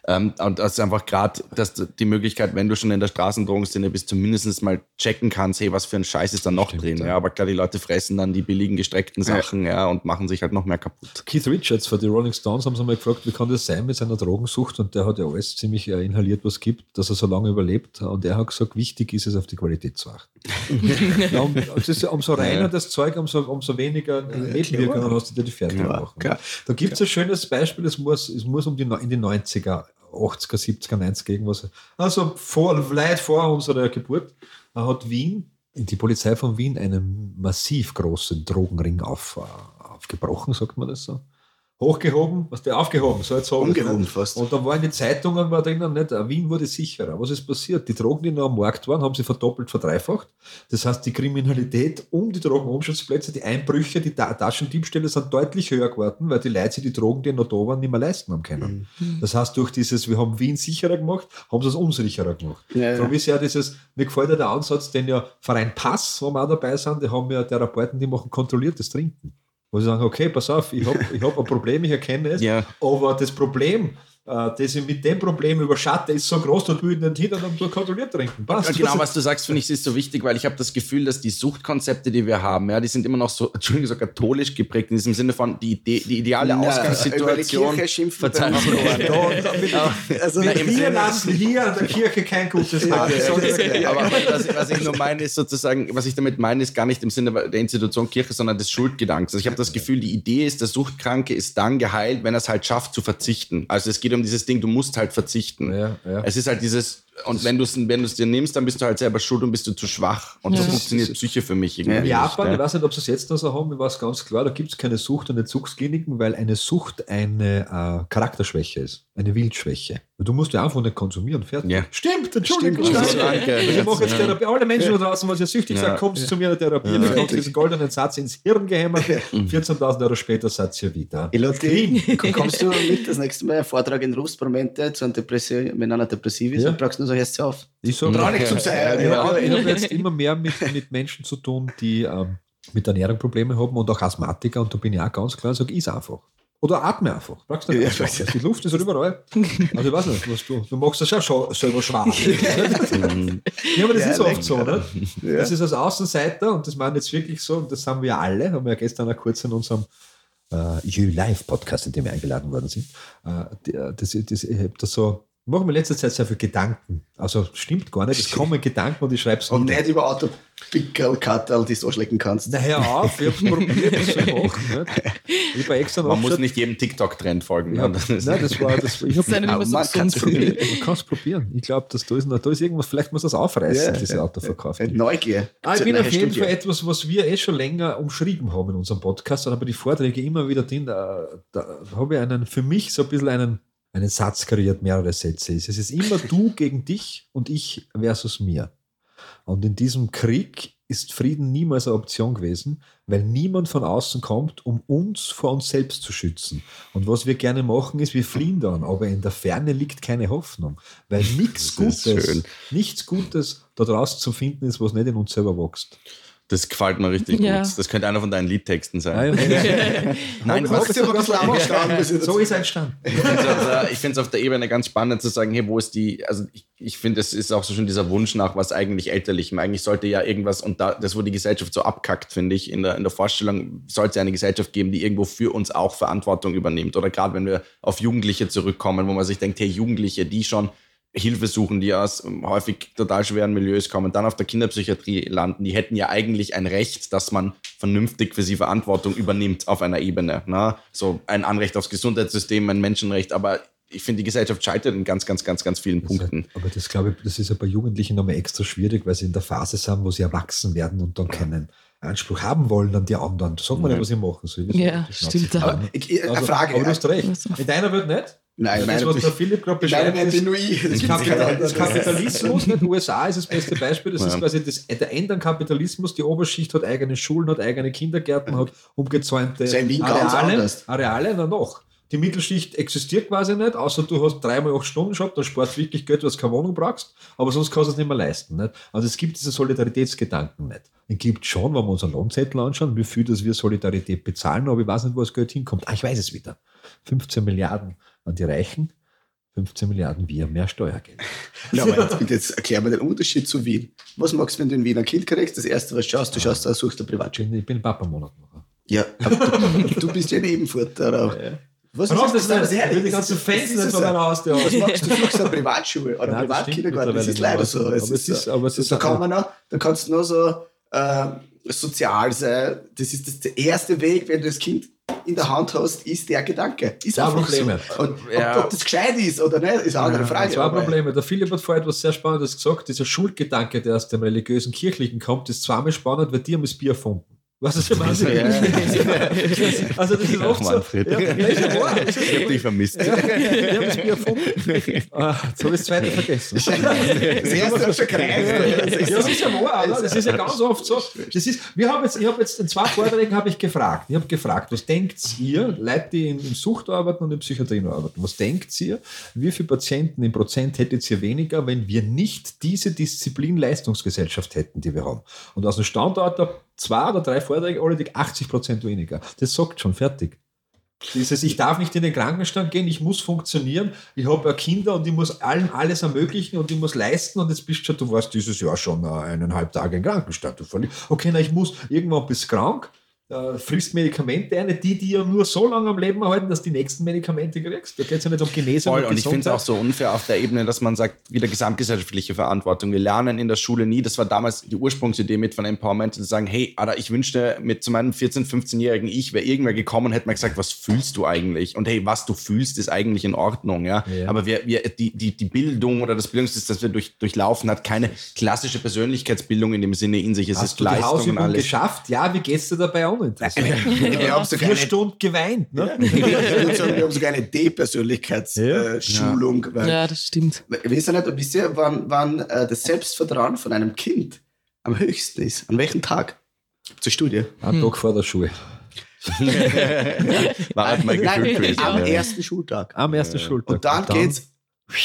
Ähm, und das ist einfach gerade, dass die Möglichkeit, wenn du schon in der Straßendrogenszene bist, zumindest mal checken kannst, hey, was für ein Scheiß ist da noch drin. Ja. aber klar, die Leute fressen dann die billigen, gestreckten Sachen ja. und machen sich halt noch mehr kaputt. Keith Richards von den Rolling Stones haben sie mal gefragt, wie kann das sein mit seiner Drogensucht? Und der hat ja alles ziemlich äh, inhaliert, was gibt, dass er so lange überlebt. Und er hat gesagt, wichtig ist es, auf die Qualität zu achten. [LAUGHS] ja, um, es ist ja, umso reiner Ja. das Zeug, umso, umso weniger Nebenwirkungen hast du dir die fertig Klar, machen. klar. Da gibt es ein schönes Beispiel, es muss, es muss um die, in die 90er, 80er, 70er, 90er irgendwas. Also vor, weit vor unserer Geburt hat Wien, die Polizei von Wien, einen massiv großen Drogenring auf, äh, aufgebrochen, sagt man das so. Hochgehoben, was der aufgehoben, so jetzt wir's, Umgehoben fast. Und da war in den Zeitungen war drinnen nicht, äh, Wien wurde sicherer. Was ist passiert? Die Drogen, die noch am Markt waren, haben sie verdoppelt, verdreifacht. Das heißt, die Kriminalität um die Drogenumschutzplätze, die Einbrüche, die Ta- Taschendiebstähle sind deutlich höher geworden, weil die Leute sich die Drogen, die noch da waren, nicht mehr leisten haben können. Das heißt, durch dieses, wir haben Wien sicherer gemacht, haben sie es unsicherer gemacht. Ja, ja. Darum ist ja dieses, mir gefällt ja der Ansatz, den ja Verein Pass, wo wir auch dabei sind, die haben ja Therapeuten, die machen kontrolliertes Trinken. Wo sie sagen, okay, pass auf, ich habe ich hab ein Problem, ich erkenne es, Ja. aber das Problem, das ich mit dem Problem überschatte, ist so groß, dass du ihn nicht hin und dann kontrolliert trinken. Passt. Ja, genau, Das was du sagst, finde ich, ist so wichtig, weil ich habe das Gefühl, dass die Suchtkonzepte, die wir haben, ja, die sind immer noch so, [LAUGHS] Entschuldigung, so katholisch geprägt, in diesem Sinne von die, Idee, die ideale Ja, über die Ausgangssituation. Mir. Nachbarn. Also, Na, im wir lassen hier an der Kirche kein gutes. Ja, ja, ja, ja. Aber was, was ich nur meine, ist sozusagen, was ich damit meine, ist gar nicht im Sinne der Institution Kirche, sondern des Schuldgedankens. Also ich habe das Gefühl, die Idee ist, der Suchtkranke ist dann geheilt, wenn er es halt schafft zu verzichten. Also es geht um dieses Ding, du musst halt verzichten. Ja, ja. Es ist halt dieses, und wenn du es wenn du's dir nimmst, dann bist du halt selber schuld und bist du zu schwach. Und so Ja. funktioniert Psyche für mich irgendwie. In nicht, Japan, ne? ich weiß nicht, ob sie es jetzt noch so haben, ich weiß ganz klar, da gibt es keine Sucht- und Entzugskliniken, weil eine Sucht eine äh, Charakterschwäche ist, eine Wildschwäche. Du musst ja einfach nicht konsumieren, fertig. Ja. Stimmt, Entschuldigung. Stimmt, danke. danke. Ich mache jetzt Ja. Therapie. Alle Menschen da draußen, was ihr süchtig Ja. seid, kommt zu mir in der Therapie. Ja. Ich bekomme diesen goldenen Satz ins Hirn gehämmert. 14.000 [LAUGHS] Euro später seid ihr wieder. Elodie, kommst du mit das nächste Mal einen Vortrag in Rustpromente zu einem Depression, wenn einer depressiv ist Ja. und brauchst nur so, hörst du auf. [LAUGHS] Ich so, Traurig Ja. zum Sein. Ja, Ja, ich habe jetzt immer mehr mit, mit Menschen zu tun, die ähm, mit Ernährung Probleme haben und auch Asthmatiker. Und da bin ich auch ganz klar und sage, is einfach. Oder atme einfach. Brauchst du nicht Ja, ausmachen. Die Luft ist halt überall. Also ich weiß nicht, was du, du machst das ja schon selber schwach. [LAUGHS] ja, aber das Ja, ist oft so, ne? Ja. Das ist als Außenseiter und das meinen jetzt wirklich so, und das haben wir alle, haben wir ja gestern auch kurz in unserem äh, You Live Podcast, in dem wir eingeladen worden sind. Äh, der- das, das, ich habe da so, ich mache mir in letzter Zeit sehr viel Gedanken. Also stimmt gar nicht, es kommen Gedanken und ich schreibe es Und nicht über Autopickel, Cutter, die du so schlecken kannst. Na, hör auf, ich habe probiert, das zu machen. Nicht? Ich habe extra Man muss nicht jedem TikTok-Trend folgen. Ja, ne? nein, das war, das, ich habe Das Aber man kann's für mich. Man kann es probieren. Ich glaube, dass da ist, da ist irgendwas, vielleicht muss das aufreißen, diese Autoverkauf. Neugier. Ah, ich bin auf jeden. Fall etwas, was wir eh schon länger umschrieben haben in unserem Podcast, und habe die Vorträge immer wieder drin. Da, da habe ich einen, für mich so ein bisschen einen, einen Satz kreiert, mehrere Sätze. Es ist immer du [LAUGHS] gegen dich und ich versus mir. Und in diesem Krieg ist Frieden niemals eine Option gewesen, weil niemand von außen kommt, um uns vor uns selbst zu schützen. Und was wir gerne machen, ist, wir fliehen dann, aber in der Ferne liegt keine Hoffnung, weil [LAUGHS] nichts ist Gutes, nichts Gutes da draußen zu finden ist, was nicht in uns selber wächst. Das gefällt mir richtig Ja. gut. Das könnte einer von deinen Liedtexten sein. [LAUGHS] Nein, Nein, Was ist aber ein bisschen angestanden, bis jetzt- so ist entstanden. ich finde es auf, auf der Ebene ganz spannend zu sagen, hey, wo ist die, also ich, ich finde, es ist auch so schon dieser Wunsch nach was eigentlich Elterlichem. Eigentlich sollte ja irgendwas, und da, das, wo die Gesellschaft so abkackt, finde ich, in der, in der Vorstellung, sollte es ja eine Gesellschaft geben, die irgendwo für uns auch Verantwortung übernimmt. Oder gerade wenn wir auf Jugendliche zurückkommen, wo man sich denkt, hey, Jugendliche, die schon Hilfe suchen, die aus ähm, häufig total schweren Milieus kommen, dann auf der Kinderpsychiatrie landen, die hätten ja eigentlich ein Recht, dass man vernünftig für sie Verantwortung übernimmt auf einer Ebene. Ne? So ein Anrecht aufs Gesundheitssystem, ein Menschenrecht, aber ich finde, die Gesellschaft scheitert in ganz, ganz, ganz, ganz vielen Punkten. Aber das glaube ich, das ist ja bei Jugendlichen nochmal extra schwierig, weil sie in der Phase sind, wo sie erwachsen werden und dann keinen Anspruch haben wollen an die anderen. Sag mal was sie machen sollen. Ja, stimmt. Aber ich, ich, eine Frage. Aber du hast recht. Also- In deiner Welt nicht? Nein, das, meine, was der Philipp gerade beschreibt, ist bin nur ich. Das Kapital, nicht. das Kapitalismus, nicht? USA ist das beste Beispiel. Das Ja. ist quasi das, der Ende am Kapitalismus. Die Oberschicht hat eigene Schulen, hat eigene Kindergärten, hat umgezäunte Areale. Areale, na noch. Die Mittelschicht existiert quasi nicht, außer du hast dreimal acht Stunden Job, dann sparst du wirklich Geld, was keine Wohnung brauchst, aber sonst kannst du es nicht mehr leisten. Nicht? Also es gibt diese Solidaritätsgedanken nicht. Es gibt schon, wenn wir unseren Lohnzettel anschauen, wie viel dass wir Solidarität bezahlen, aber ich weiß nicht, wo das Geld hinkommt. Ah, ich weiß es wieder. 15 Milliarden an die Reichen, 15 Milliarden wir, mehr Steuergeld. [LAUGHS] Ja, aber jetzt, jetzt erklär mir den Unterschied zu Wien. Was machst du, wenn du in Wien ein Kind kriegst? Das erste, was du schaust, du schaust, da suchst du Ich Privatschule. bin, ich bin Papa-Monat noch. Ja, du, du bist ja Nebenfurter. Oder? Was Warum ist das ehrlich? Will die ganzen Das Fans ist nicht es von ja. meiner Haustür Was [LAUGHS] machst du? Du suchst eine Privatschule oder Nein, das Privatkindergarten. Das ist mittlerweile leider so. Aber es ist- aber es ist da, kann man noch, da kannst du nur so äh, sozial sein. Das ist das der erste Weg, wenn du das Kind in der Hand hast, ist der Gedanke. Ist Zwei einfach Probleme. so. Und ob, Ja. ob das gescheit ist oder nicht, ist eine andere Frage. Zwei Probleme. Der Philipp hat vorher etwas sehr Spannendes gesagt. Dieser Schuldgedanke, der aus dem religiösen Kirchlichen kommt, ist zweimal spannend, weil die haben das Bier erfunden. Was ist ja Wahnsinn? [LAUGHS] Also das ist Ach, oft so. Manfred. Ja, ja, ist ja. Ich habe dich vermisst. Ja, haben das Bier erfunden. [LAUGHS] Ah, jetzt habe ich das zweite vergessen. Das erste hat schon gereicht. Ja, das ist ja wahr, oder? Das ist ja ganz oft so. Das ist, wir haben jetzt, ich habe jetzt in zwei Vorträgen habe ich gefragt. Ich habe gefragt, was denkt ihr, Leute, die in Sucht arbeiten und in Psychiatrien arbeiten, was denkt ihr, wie viele Patienten im Prozent hättet ihr weniger, wenn wir nicht diese Disziplin-Leistungsgesellschaft hätten, die wir haben? Und aus dem Standort der zwei oder drei Vorträge alle die 80 Prozent weniger. Das sagt schon fertig. Dieses, ich darf nicht in den Krankenstand gehen, ich muss funktionieren, ich habe Kinder und ich muss allen alles ermöglichen und ich muss leisten und jetzt bist du schon, du warst dieses Jahr schon äh, eineinhalb Tage im Krankenstand. Okay, na, ich muss, irgendwann bist du krank, äh, frisst Medikamente ein, die die ja nur so lange am Leben erhalten, dass die nächsten Medikamente kriegst. Da geht es ja nicht um Genesung Voll, und ich finde es auch so unfair auf der Ebene, dass man sagt, wieder gesamtgesellschaftliche Verantwortung. Wir lernen in der Schule nie, das war damals die Ursprungsidee mit von Empowerment, zu sagen, hey, Alter, ich wünschte, mit zu meinem 14-, 15-jährigen Ich wäre irgendwer gekommen und hätte mir gesagt, was fühlst du eigentlich? Und hey, was du fühlst, ist eigentlich in Ordnung, ja. Ja. Aber wir, wir, die, die, die Bildung oder das Bildungssystem, das wir durch, durchlaufen, hat keine klassische Persönlichkeitsbildung in dem Sinne in sich. Es Hast ist du die Leistung und Hausübung alles. geschafft? Ja, wie geht's dir dabei auch nicht? [LAUGHS] Wir haben sogar Vier eine, Stunden geweint. Ne? wir haben sogar- wir haben sogar eine D-Persönlichkeitsschulung. weil Ja, das stimmt. Wisst ihr nicht, wisst ihr, wann, wann äh, das Selbstvertrauen von einem Kind am höchsten ist? An welchem Tag? Zur Studie. Einen Tag vor der Schule. [LAUGHS] War halt mein Nein, am ja. ersten Schultag. Am ersten Schultag. Und dann geht's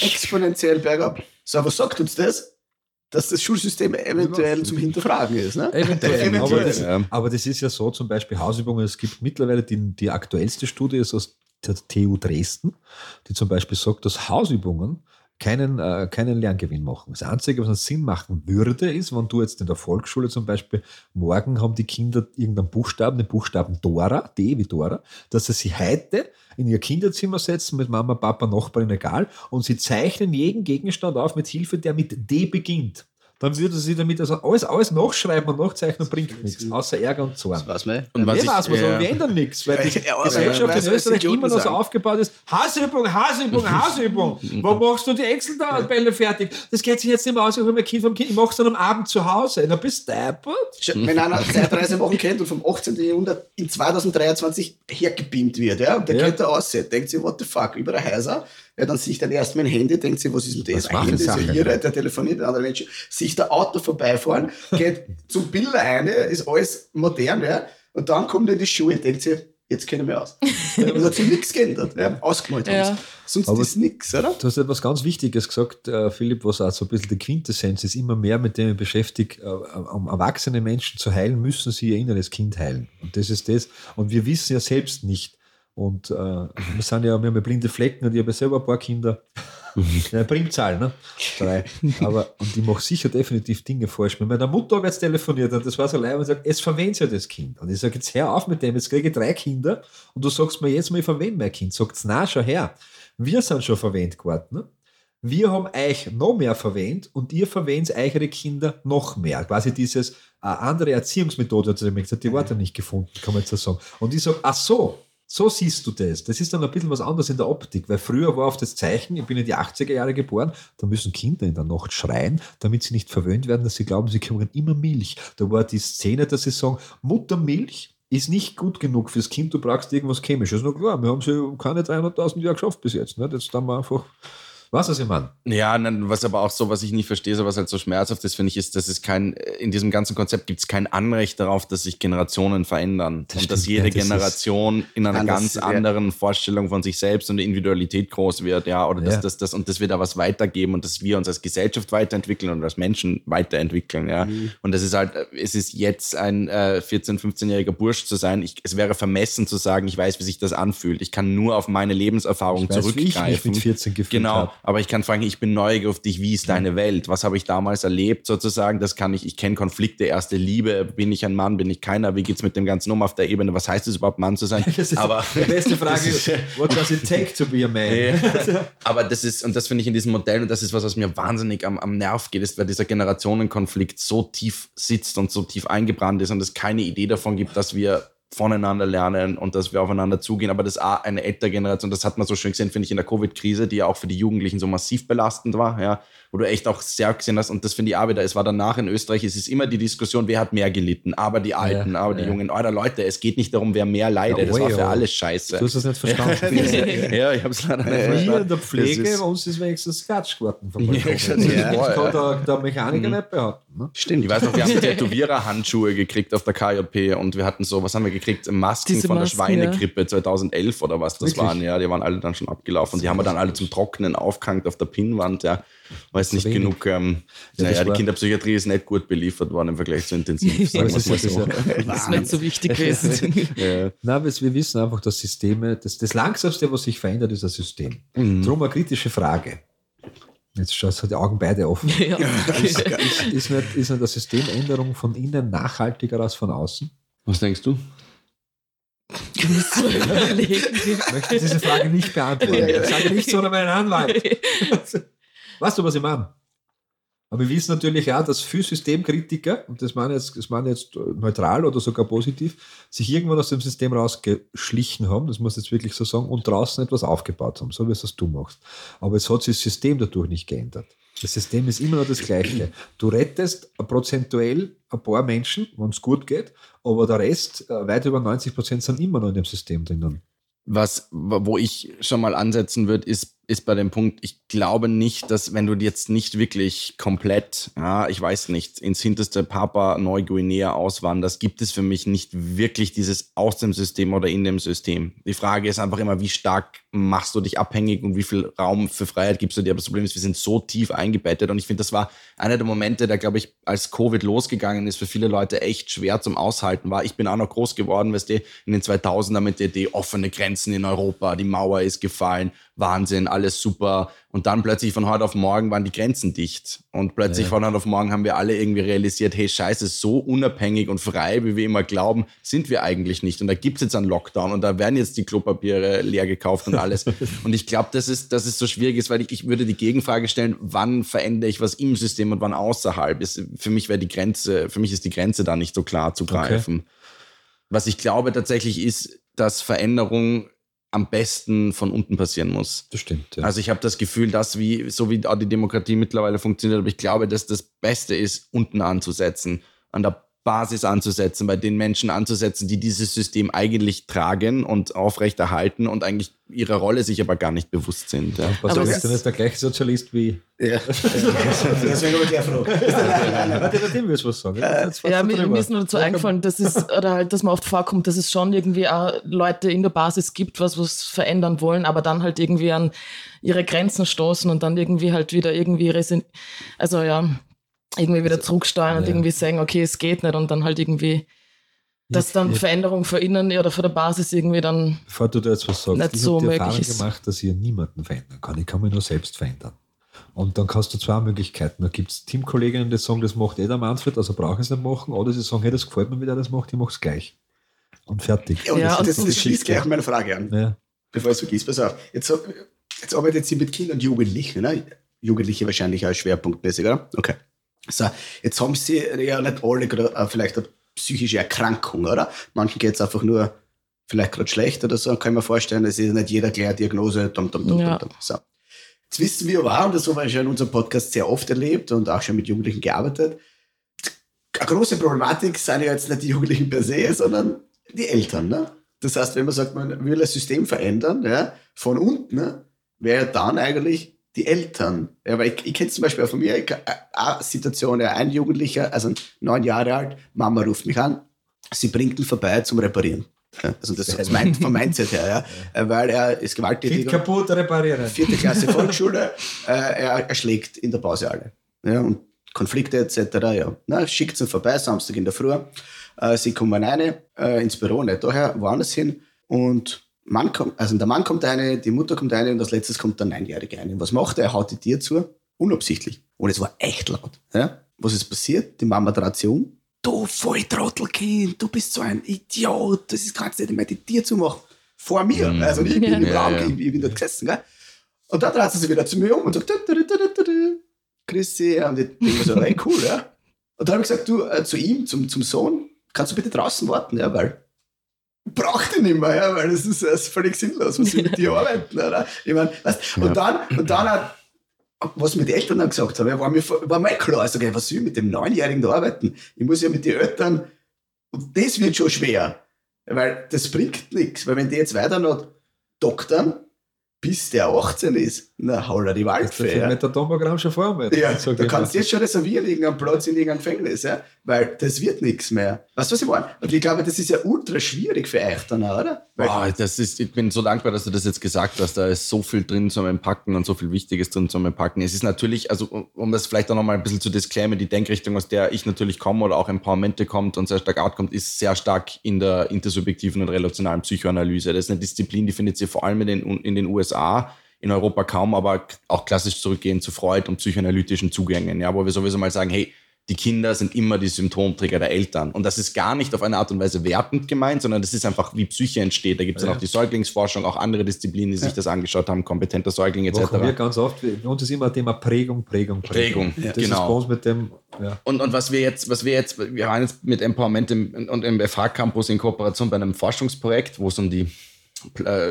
exponentiell bergab. So, was sagt uns das? Dass das Schulsystem eventuell zum Hinterfragen ist. Ne? Eventuell. Aber, Eventuell. das, Ja. aber das ist ja so, zum Beispiel Hausübungen, es gibt mittlerweile die, die aktuellste Studie ist aus der TU Dresden, die zum Beispiel sagt, dass Hausübungen keinen, äh, keinen Lerngewinn machen. Das Einzige, was einen Sinn machen würde, ist, wenn du jetzt in der Volksschule zum Beispiel, morgen haben die Kinder irgendeinen Buchstaben, den Buchstaben Dora, D wie Dora, dass sie sich heute in ihr Kinderzimmer setzen mit Mama, Papa, Nachbarin, egal, und sie zeichnen jeden Gegenstand auf mit Hilfe, der mit D beginnt. Dann würde sie damit also alles, alles nachschreiben und nachzeichnen bringt nichts, außer Ärger und Zorn. Das weiß man. Und Und was ich- weiß was, ja. wir ändern nichts, weil die [LAUGHS] Ja, Gesellschaft ja, weiß, in Österreich immer noch so aufgebaut ist. Hausübung, Hausübung, [LAUGHS] Hausübung. Wo machst du die Excel-Tabelle fertig? Das geht sich jetzt nicht mehr aus, ich hol mein Kind vom Kind, ich mach's dann am Abend zu Hause. Na, bist du deppert? Wenn einer Zeitreise machen kennt und vom 18. Jahrhundert in 2023 hergebeamt wird, ja, und der Ja. geht da aus, denkt sich, what the fuck, über ein Häuser, ja, dann sieht er erst mein Handy, denkt sich, was ist denn das? Was Ein Handy ist ja hier, der telefoniert mit anderen Menschen, sieht der Auto vorbeifahren, geht [LAUGHS] zum Bilder eine, ist alles modern, ja, und dann kommt er in die Schuhe und denkt sich, jetzt kenne ich mich aus. [LAUGHS] Es hat sich nichts geändert, ja, ausgemalt haben Ja. Sonst Aber- ist nichts, oder? Du hast etwas ganz Wichtiges gesagt, äh, Philipp, was auch so ein bisschen die Quintessenz ist, immer mehr mit dem beschäftigt, äh, um erwachsene Menschen zu heilen, müssen sie ihr inneres Kind heilen. Und das ist das. Und wir wissen ja selbst nicht. Und äh, wir sind ja, wir haben ja blinde Flecken und ich habe ja selber ein paar Kinder. [LAUGHS] Ja, Primzahl, ne? Drei. Aber, und ich mache sicher definitiv Dinge falsch. Mit meiner Mutter habe jetzt telefoniert und das war so leid und sagt, es verwendet ja das Kind. Und ich sage, jetzt hör auf mit dem, jetzt kriege ich drei Kinder und du sagst mir jetzt mal, ich verwende mein Kind. Sagt's, na, schau her. Wir sind schon verwendet geworden. Ne? Wir haben euch noch mehr verwendet und ihr verwendet eure Kinder noch mehr. Quasi dieses äh, andere Erziehungsmethode, hat sie gesagt, die Worte nicht gefunden, kann man jetzt so sagen. Und ich sage, ach so, so siehst du das. Das ist dann ein bisschen was anderes in der Optik, weil früher war auf das Zeichen, ich bin in die 80er Jahre geboren, da müssen Kinder in der Nacht schreien, damit sie nicht verwöhnt werden, dass sie glauben, sie kriegen immer Milch. Da war die Szene, dass sie sagen, Muttermilch ist nicht gut genug fürs Kind, du brauchst irgendwas Chemisches. Na klar, wir haben sie keine 300.000 Jahre geschafft bis jetzt. Ne? Jetzt haben wir einfach, was was ich meine? Ja, was aber auch so, was ich nicht verstehe, so was halt so schmerzhaft ist, finde ich, ist, dass es kein, in diesem ganzen Konzept gibt es kein Anrecht darauf, dass sich Generationen verändern. Das und dass stimmt, jede ja, das ist- Generation in einer ganz ja. anderen Vorstellung von sich selbst und der Individualität groß wird, ja, oder dass Ja. das, das, und dass wir da was weitergeben und dass wir uns als Gesellschaft weiterentwickeln und als Menschen weiterentwickeln, ja. Mhm. Und das ist halt, es ist jetzt ein äh, 14-, 15-jähriger Bursch zu sein. Ich, es wäre vermessen zu sagen, ich weiß, wie sich das anfühlt. Ich kann nur auf meine Lebenserfahrung Ich weiß, wie ich zurückgreifen. mich mit 14 gefühlt Genau, habe. Aber ich kann fragen, ich bin neugierig auf dich, wie ist deine Welt? Was habe ich damals erlebt sozusagen? Das kann ich, ich kenne Konflikte, erste Liebe, bin ich ein Mann, bin ich keiner, wie geht's mit dem Ganzen um auf der Ebene? Was heißt es überhaupt, Mann zu sein? [LAUGHS] Das ist aber die beste [LAUGHS] Frage ist- what does it take to be a man? [LAUGHS] Aber das ist, und das finde ich in diesem Modell, und das ist was, was mir wahnsinnig am, am Nerv geht, ist, weil dieser Generationenkonflikt so tief sitzt und so tief eingebrannt ist und es keine Idee davon gibt, dass wir voneinander lernen und dass wir aufeinander zugehen. Aber das auch eine ältere Generation, das hat man so schön gesehen, finde ich, in der Covid-Krise, die ja auch für die Jugendlichen so massiv belastend war, ja, wo du echt auch sehr gesehen hast, und das finde ich auch wieder, es war danach in Österreich, es ist immer die Diskussion, wer hat mehr gelitten, aber die Alten, aber die ja. Jungen, Alter Leute, es geht nicht darum, wer mehr leidet, Ja, das war für oh. alles scheiße. Du hast das nicht verstanden. [LAUGHS] ja, ich habe es leider nicht Hier verstanden. in der Pflege, ist- uns ist wenigstens Quatsch geworden. Ja, das ja. kann der, der Mechaniker nicht behaupten. Ne? Stimmt. Ich weiß noch, wir haben Tätowierer-Handschuhe gekriegt auf der KJP und wir hatten so, was haben wir gekriegt? Masken Diese von der Masken, Schweinegrippe 2011 oder was das Wirklich? waren. Ja, die waren alle dann schon abgelaufen. Und die haben wir dann alle zum Trocknen aufgehängt auf der Pinnwand. Ja, weil es nicht wenig. genug, ähm, Ja, das naja, die Kinderpsychiatrie ist nicht gut beliefert worden im Vergleich zu intensiv. [LAUGHS] Sagen das ist so. ja, [LAUGHS] Das ist nicht so wichtig gewesen. [LAUGHS] Ja. Nein, wir wissen einfach, dass Systeme, das, das Langsamste, was sich verändert, ist ein System. Mhm. Darum eine kritische Frage. Jetzt schaust du die Augen beide offen. ja. Ist, ist, ist, nicht, ist nicht eine Systemänderung von innen nachhaltiger als von außen? Was denkst du? Ich möchte diese Frage nicht beantworten. Ich sage nicht so oder meinen Anwalt. Weißt du, was ich meine? Aber wir wissen natürlich auch, dass viele Systemkritiker, und das meine jetzt, das meine jetzt neutral oder sogar positiv, sich irgendwann aus dem System rausgeschlichen haben, das muss ich jetzt wirklich so sagen, und draußen etwas aufgebaut haben, so wie es das du machst. Aber es hat sich das System dadurch nicht geändert. Das System ist immer noch das gleiche. Du rettest prozentuell ein paar Menschen, wenn es gut geht, aber der Rest, äh, weit über 90 Prozent, sind immer noch in dem System drinnen. Was, wo ich schon mal ansetzen würde, ist ist bei dem Punkt, ich glaube nicht, dass wenn du jetzt nicht wirklich komplett, ja, ich weiß nicht, ins hinterste Papa Neuguinea auswanderst, gibt es für mich nicht wirklich dieses aus dem System oder in dem System. Die Frage ist einfach immer, wie stark machst du dich abhängig und wie viel Raum für Freiheit gibst du dir? Aber das Problem ist, wir sind so tief eingebettet und ich finde, das war einer der Momente, der, glaube ich, als Covid losgegangen ist, für viele Leute echt schwer zum Aushalten war. Ich bin auch noch groß geworden, weißt du, in den 2000er mit der Idee, offene Grenzen in Europa, die Mauer ist gefallen, Wahnsinn, alles super. Und dann plötzlich von heute auf morgen waren die Grenzen dicht. Und plötzlich ja. von heute auf morgen haben wir alle irgendwie realisiert, hey, scheiße, so unabhängig und frei, wie wir immer glauben, sind wir eigentlich nicht. Und da gibt es jetzt einen Lockdown und da werden jetzt die Klopapiere leer gekauft und alles. [LAUGHS] und ich glaube, dass es, dass es so schwierig ist, weil ich, ich würde die Gegenfrage stellen, wann verändere ich was im System und wann außerhalb? Ist, für mich wäre die Grenze, für mich ist die Grenze da nicht so klar zu greifen. Okay. Was ich glaube tatsächlich ist, dass Veränderung am besten von unten passieren muss. Das stimmt. Ja. Also ich habe das Gefühl, dass wie so wie auch die Demokratie mittlerweile funktioniert, aber ich glaube, dass das Beste ist, unten anzusetzen, an der Basis anzusetzen, bei den Menschen anzusetzen, die dieses System eigentlich tragen und aufrechterhalten und eigentlich ihrer Rolle sich aber gar nicht bewusst sind. Ja. Was aber ist denn der gleiche Sozialist wie. Ja. Deswegen habe ich Frage. Warte, dem willst du was sagen. ja, mir, mir ist nur dazu eingefallen, dass es, oder halt, dass man oft vorkommt, dass es schon irgendwie auch Leute in der Basis gibt, was was verändern wollen, aber dann halt irgendwie an ihre Grenzen stoßen und dann irgendwie halt wieder irgendwie, also ja, irgendwie wieder zurücksteuern ja. und irgendwie sagen, okay, es geht nicht und dann halt irgendwie, dass dann ja. Veränderung für innen oder für der Basis irgendwie dann. Bevor du da jetzt was sagst, nicht ich so habe die Erfahrung ist. gemacht, dass ich niemanden verändern kann. Ich kann mich nur selbst verändern. Und dann kannst du zwei Möglichkeiten. Da gibt es Teamkolleginnen, die sagen, das macht eh der Manfred, also brauche ich es nicht machen. Oder sie sagen, hey, das gefällt mir, wie der das macht, ich mache es gleich. Und fertig. Ja, und ja, das, das, das schließt gleich meine Frage an. Ja. Bevor ich es vergisst, pass auf. Jetzt, jetzt arbeitet sie mit Kindern und Jugendlichen, ne? Jugendliche wahrscheinlich als schwerpunktmäßig, oder? Okay. So, jetzt haben sie ja nicht alle gerade äh, vielleicht eine psychische Erkrankung, oder? Manchen geht es einfach nur vielleicht gerade schlecht oder so, kann ich mir vorstellen, es ist nicht jeder gleich Diagnose. Dum, dum, dum, ja. So. Jetzt wissen wir aber, und das haben wir schon in unserem Podcast sehr oft erlebt und auch schon mit Jugendlichen gearbeitet, eine große Problematik sind ja jetzt nicht die Jugendlichen per se, sondern die Eltern. Ne? Das heißt, wenn man sagt, man will das System verändern, ja, von unten, ne, wäre dann eigentlich die Eltern. Ja, aber ich, ich kenne zum Beispiel von mir eine Situation, ein Jugendlicher, also neun Jahre alt, Mama ruft mich an, sie bringt ihn vorbei zum Reparieren. Ja, also das ist mein, vom Mindset her, ja. Weil er ist gewalttätig. Fit kaputt reparieren. Vierte Klasse Volksschule, äh, er, er schlägt in der Pause alle. Ja, und Konflikte etc. Ja. Na, schickt sie vorbei, Samstag in der Früh. Äh, sie kommen rein äh, ins Büro, nicht daher, woanders hin. Und Mann kommt, also der Mann kommt eine, die Mutter kommt eine und als letztes kommt der Neunjährige eine. Und was macht er? Er haut die Tür zu, unabsichtlich. Und es war echt laut. Ja? Was ist passiert? Die Mama dreht sich um. Du Volltrottelkind, du bist so ein Idiot, das ist kannst nicht mehr die Tür zu machen. Vor mir. Mhm. Also ich bin im Raum, ja. ich, ich bin dort gesessen. Gell? Und dann dreht sie sich wieder zu mir um und sagt, grüß Sie. Und ich denke so, hey, cool, ja. Und dann habe ich gesagt, du, äh, zu ihm, zum, zum Sohn, kannst du bitte draußen warten, ja, weil braucht ihn nicht mehr, ja, weil das ist, ist völlig sinnlos, was sie mit dir [LAUGHS] arbeiten. Oder? Ich mein, weißt, und, dann, und dann hat, was mir die Eltern dann gesagt haben, ja, war mir, war mir klar, also, okay, was soll ich mit dem Neunjährigen da arbeiten? Ich muss ja mit den Eltern, und das wird schon schwer, weil das bringt nichts, weil wenn die jetzt weiter noch doktern, bis der 18 ist, na, hau die Waldfee. Ja. mit der Tomogramm schon vor mir. Ja, du kannst jetzt schon reservieren, irgendeinen Platz in irgendeinem Gefängnis, ja? weil das wird nichts mehr. Weißt du, was ich meine? Und ich glaube, das ist ja ultra schwierig für euch dann, oder? Weil das ist, ich bin so dankbar, dass du das jetzt gesagt hast. Da ist so viel drin zum Entpacken und so viel Wichtiges drin zum Entpacken. Es ist natürlich, also um das vielleicht auch nochmal ein bisschen zu disclaimen, die Denkrichtung, aus der ich natürlich komme oder auch Empowermente kommt und sehr stark outkommt, ist sehr stark in der intersubjektiven und relationalen Psychoanalyse. Das ist eine Disziplin, die findet sie vor allem in den, in den USA in Europa kaum, aber auch klassisch zurückgehen zu Freud und psychoanalytischen Zugängen, ja, wo wir sowieso mal sagen, hey, die Kinder sind immer die Symptomträger der Eltern. Und das ist gar nicht auf eine Art und Weise wertend gemeint, sondern das ist einfach, wie Psyche entsteht. Da gibt es Ja. dann auch die Säuglingsforschung, auch andere Disziplinen, die sich das angeschaut haben, kompetenter Säugling etc. Machen wir ganz oft, bei uns ist immer Thema Prägung, Prägung, Prägung, Das ja. ist genau. bei uns mit dem, ja. Und, und was wir jetzt, was wir jetzt, wir waren jetzt mit Empowerment im, und im FH-Campus in Kooperation bei einem Forschungsprojekt, wo es um die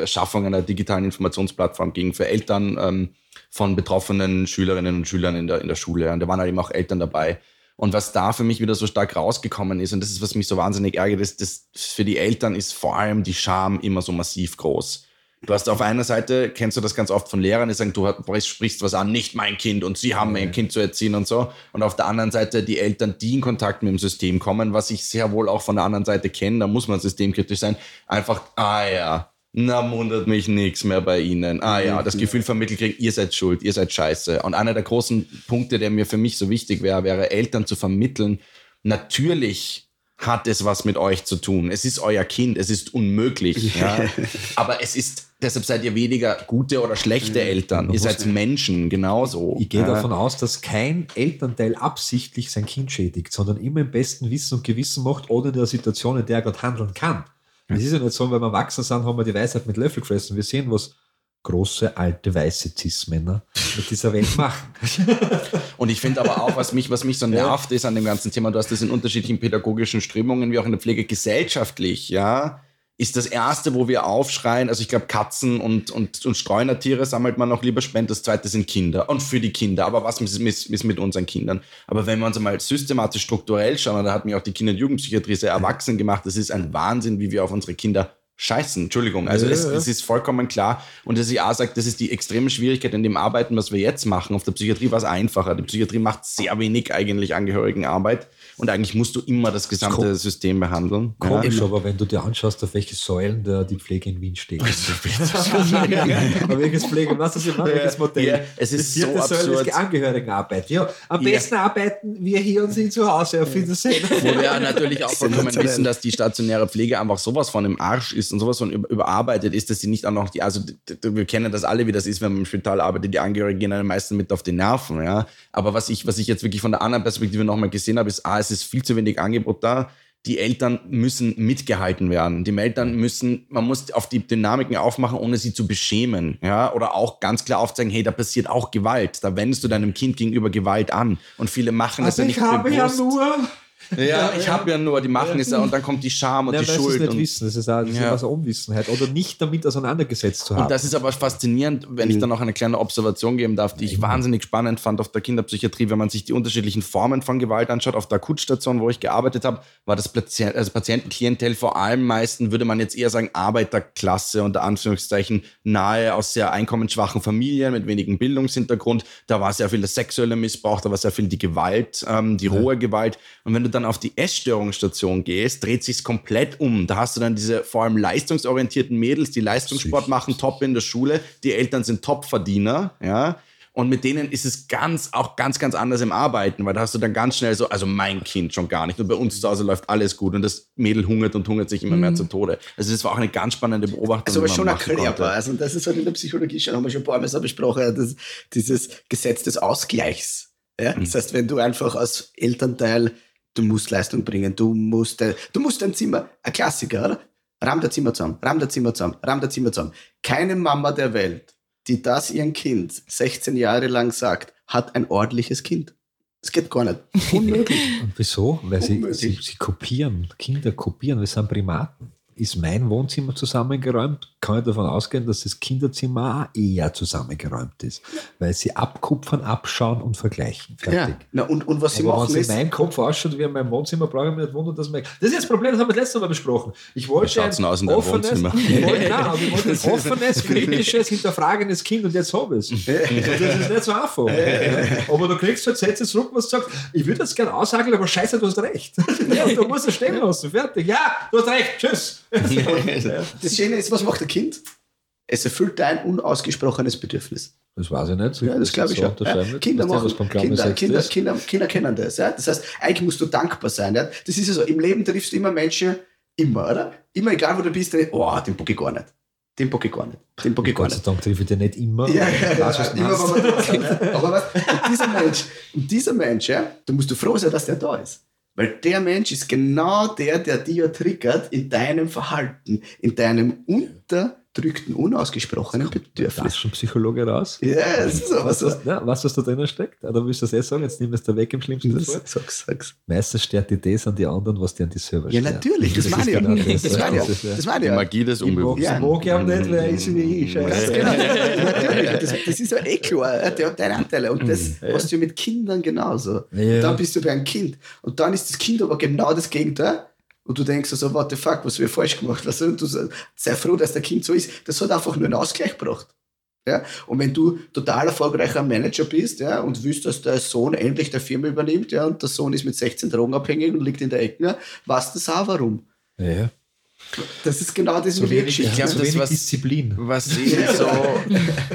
Schaffung einer digitalen Informationsplattform ging für Eltern ähm, von betroffenen Schülerinnen und Schülern in der, in der Schule. Und da waren halt eben auch Eltern dabei. Und was da für mich wieder so stark rausgekommen ist, und das ist, was mich so wahnsinnig ärgert, ist, dass für die Eltern ist vor allem die Scham immer so massiv groß. Du hast auf einer Seite, kennst du das ganz oft von Lehrern, die sagen, du sprichst was an, nicht mein Kind und sie haben mein Kind zu erziehen und so. Und auf der anderen Seite die Eltern, die in Kontakt mit dem System kommen, was ich sehr wohl auch von der anderen Seite kenne, da muss man systemkritisch sein, einfach, ah ja, na wundert mich nichts mehr bei ihnen. Ah ja, das Gefühl vermittelt kriegen, ihr seid schuld, ihr seid scheiße. Und einer der großen Punkte, der mir für mich so wichtig wäre, wäre Eltern zu vermitteln, natürlich hat es was mit euch zu tun. Es ist euer Kind, es ist unmöglich. Ja? Aber es ist, deshalb seid ihr weniger gute oder schlechte Eltern. Ihr seid Menschen, genauso. Ich gehe ja? davon aus, dass kein Elternteil absichtlich sein Kind schädigt, sondern immer im besten Wissen und Gewissen macht oder in der Situation, in der er gerade handeln kann. Es ist ja nicht so, wenn wir erwachsen sind, haben wir die Weisheit mit Löffel gefressen. Wir sehen, was große, alte, weiße Cis-Männer mit dieser Welt machen. [LAUGHS] Und ich finde aber auch, was mich, was mich so nervt, ist an dem ganzen Thema, du hast das in unterschiedlichen pädagogischen Strömungen, wie auch in der Pflege gesellschaftlich, ja, ist das erste, wo wir aufschreien, also ich glaube, Katzen und, und, und Streunertiere sammelt man noch lieber spend, das zweite sind Kinder. Und für die Kinder, aber was ist, ist, ist mit unseren Kindern? Aber wenn wir uns einmal systematisch strukturell schauen, da hat mich auch die Kinder- und Jugendpsychiatrie sehr erwachsen gemacht, das ist ein Wahnsinn, wie wir auf unsere Kinder scheißen. Entschuldigung. Also es, ja. ist vollkommen klar. Und dass ich auch sage, das ist die extreme Schwierigkeit in dem Arbeiten, was wir jetzt machen. Auf der Psychiatrie war es einfacher. Die Psychiatrie macht sehr wenig eigentlich Angehörigenarbeit. Und eigentlich musst du immer das gesamte Kom- System behandeln. Komisch, aber wenn du dir anschaust, auf welche Säulen der, die Pflege in Wien steht. [LAUGHS] [LAUGHS] aber welches Pflege, was ist immer, welches Modell? Ja, es ist Die vierte so Säule ist absurd. die Angehörigenarbeit. Ja, am Ja. besten arbeiten wir hier und sind zu Hause. Auf Wiedersehen. Wo wir ja natürlich auch vollkommen wissen, dass die stationäre Pflege einfach sowas von im Arsch ist und sowas von über- überarbeitet ist, dass sie nicht auch noch die, also wir kennen das alle, wie das ist, wenn man im Spital arbeitet, die Angehörigen gehen einem meistens mit auf die Nerven, ja. Aber was ich, was ich jetzt wirklich von der anderen Perspektive nochmal gesehen habe, ist, ah, es ist viel zu wenig Angebot da. Die Eltern müssen mitgehalten werden. Die Eltern müssen, man muss auf die Dynamiken aufmachen, ohne sie zu beschämen, ja. Oder auch ganz klar aufzeigen, hey, da passiert auch Gewalt. Da wendest du deinem Kind gegenüber Gewalt an. Und viele machen das Also ja ich nicht habe ja bewusst. nur. Ja, ich habe ja nur, die machen es ja und dann kommt die Scham und Nein, die sie es Schuld. nicht Und, wissen. Das ist auch Ja. so Unwissenheit. Oder nicht damit auseinandergesetzt zu haben. und das ist aber faszinierend, wenn ich dann noch eine kleine Observation geben darf, die ich wahnsinnig spannend fand auf der Kinderpsychiatrie, wenn man sich die unterschiedlichen Formen von Gewalt anschaut. Auf der Akutstation, wo ich gearbeitet habe, war das Patient, also Patientenklientel vor allem meisten, würde man jetzt eher sagen, Arbeiterklasse unter Anführungszeichen, nahe aus sehr einkommensschwachen Familien mit wenigem Bildungshintergrund. Da war sehr viel der sexuelle Missbrauch, da war sehr viel die Gewalt, ähm, die rohe Gewalt. Und wenn du dann auf die Essstörungsstation gehst, dreht sich's komplett um. Da hast du dann diese vor allem leistungsorientierten Mädels, die Leistungssport machen, top in der Schule. Die Eltern sind Topverdiener, ja. Und mit denen ist es ganz, auch ganz, ganz anders im Arbeiten, weil da hast du dann ganz schnell so, also mein Kind schon gar nicht. Und bei uns zu Hause läuft alles gut und das Mädel hungert und hungert sich immer mehr zu Tode. Also das war auch eine ganz spannende Beobachtung. Also aber schon erklärbar. Also das ist halt in der Psychologie schon, haben wir schon ein paar Mal so besprochen, das, dieses Gesetz des Ausgleichs. Ja? Das heißt, wenn du einfach als Elternteil, du musst Leistung bringen, du musst, äh, du musst dein Zimmer, ein Klassiker, oder? Rahm der Zimmer zusammen, rahm der Zimmer zusammen, rahm der Zimmer zusammen. Keine Mama der Welt, die das ihrem Kind 16 Jahre lang sagt, hat ein ordentliches Kind. Das geht gar nicht. [LAUGHS] Unmöglich. Und wieso? Weil sie, sie, sie kopieren, Kinder kopieren, wir sind Primaten. Ist mein Wohnzimmer zusammengeräumt, kann ich davon ausgehen, dass das Kinderzimmer auch eher zusammengeräumt ist. Weil sie abkupfern, abschauen und vergleichen. Fertig. Ja. Na, und, und was sie Aber machen wenn ist, es in meinem Kopf ausschaut wie in meinem Wohnzimmer, brauche ich mich nicht wundern, dass man. Das ist jetzt das Problem, das haben wir das letzte Mal besprochen. Ich wollte denn aus in offenes, Wohnzimmer? ich wollte, nein, [LAUGHS] ich wollte ein offenes, [LAUGHS] kritisches, hinterfragendes Kind und jetzt habe ich es. Das ist nicht so einfach. Aber du kriegst halt Sätze zurück, was du sagst, ich würde das gerne aussagen, aber scheiße, du hast recht. [LAUGHS] Ja, du musst es stehen lassen. Fertig. Ja, du hast recht. Tschüss. [LAUGHS] das Schöne ist, was macht ein Kind? Es erfüllt dein unausgesprochenes Bedürfnis. Das weiß ich nicht. Ja, das glaube ich so schon. unterschreiben Ja, nicht. Kinder, machen, Glauben Kinder, Kinder? Kinder, Kinder kennen das. Ja? Das heißt, eigentlich musst du dankbar sein. Ja? Das ist ja so. Im Leben triffst du immer Menschen, immer, oder? Immer egal, wo du bist, oh, den bock ich gar nicht. Den packe ich gar nicht. Den packe ich gar Gott sei nicht. Dank treffe ich den nicht immer. Ja, ja, ja, du immer wenn man. Aber was, und dieser Mensch, und dieser Mensch, ja, da musst du froh sein, dass der da ist. Weil der Mensch ist genau der, der dich ja triggert in deinem Verhalten, in deinem unterdrückten, unausgesprochenen Bedürfnis. ist schon Psychologe raus. Ja, es ist so. Was, Was, was, ja, was, was da drinnen steckt? Oder willst du das eh sagen? Jetzt nimm es da weg im schlimmsten Fall. was, sag's, sag's. Meistens stört die das an die anderen, was die an die selber Ja, stört. natürlich, das, meine ich. ist genau das, das, meine das ich. ist ja- Das meine Die ich. ja. Magie des Ich mag Unbewussten. Ja. mag ihn nicht, weil ich wie ich. Scheiße. genau. Natürlich, das, das ist ja eh klar, ja, der hat deine Anteile. Und das hast du ja mit Kindern genauso. Ja. Dann bist du bei einem Kind. Und dann ist das Kind aber genau das Gegenteil. Und du denkst so, what the fuck, was ich falsch gemacht? Weißt du? Und du sei froh, dass der Kind so ist. Das hat einfach nur einen Ausgleich gebracht. Ja? Und wenn du total erfolgreicher Manager bist ja, und willst, dass der Sohn endlich der Firma übernimmt ja, und der Sohn ist mit 16 drogenabhängig und liegt in der Ecke, weißt du auch warum. Ja. Das ist genau das So wenig, Geschichte. glaub, so das wenig was- Disziplin. Was [LAUGHS] ich so,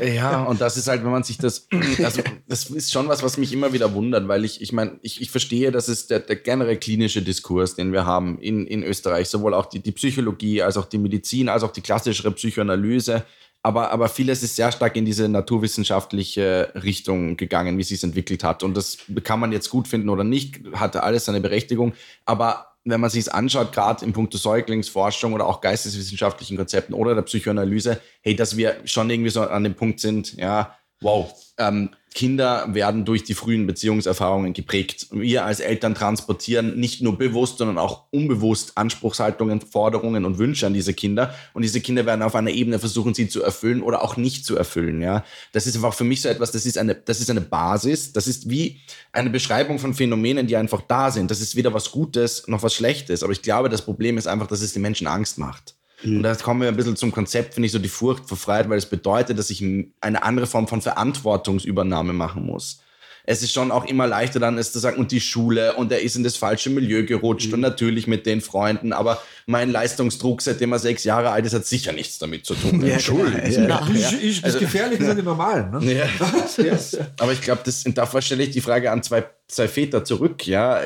ja, und das ist halt, wenn man sich das, also das ist schon was, was mich immer wieder wundert, weil ich, ich meine, ich, ich verstehe, das ist der, der generell klinische Diskurs, den wir haben in, in Österreich, sowohl auch die, die Psychologie, als auch die Medizin, als auch die klassischere Psychoanalyse. Aber, aber vieles ist sehr stark in diese naturwissenschaftliche Richtung gegangen, wie sie es entwickelt hat. Und das kann man jetzt gut finden oder nicht, hatte alles seine Berechtigung. Aber wenn man sich anschaut, gerade in puncto Säuglingsforschung oder auch geisteswissenschaftlichen Konzepten oder der Psychoanalyse, hey, dass wir schon irgendwie so an dem Punkt sind, ja, wow, ähm, Kinder werden durch die frühen Beziehungserfahrungen geprägt. Wir als Eltern transportieren nicht nur bewusst, sondern auch unbewusst Anspruchshaltungen, Forderungen und Wünsche an diese Kinder. Und diese Kinder werden auf einer Ebene versuchen, sie zu erfüllen oder auch nicht zu erfüllen. Ja, das ist einfach für mich so etwas. Das ist eine, das ist eine Basis. Das ist wie eine Beschreibung von Phänomenen, die einfach da sind. Das ist weder was Gutes noch was Schlechtes. Aber ich glaube, das Problem ist einfach, dass es den Menschen Angst macht. Und da kommen wir ein bisschen zum Konzept, finde ich, so die Furcht vor Freiheit, weil es bedeutet, dass ich eine andere Form von Verantwortungsübernahme machen muss. Es ist schon auch immer leichter dann, es zu sagen, und die Schule, und er ist in das falsche Milieu gerutscht und natürlich mit den Freunden, aber mein Leistungsdruck, seitdem er sechs Jahre alt ist, hat sicher nichts damit zu tun. [LAUGHS] Ja, Entschuldigung. genau. Ja, Ist, ist das gefährlich, das sind die normalen. Ne? [LAUGHS] Ja. Aber ich glaube, das, und davor stelle ich die Frage an zwei, zwei Väter zurück, ja.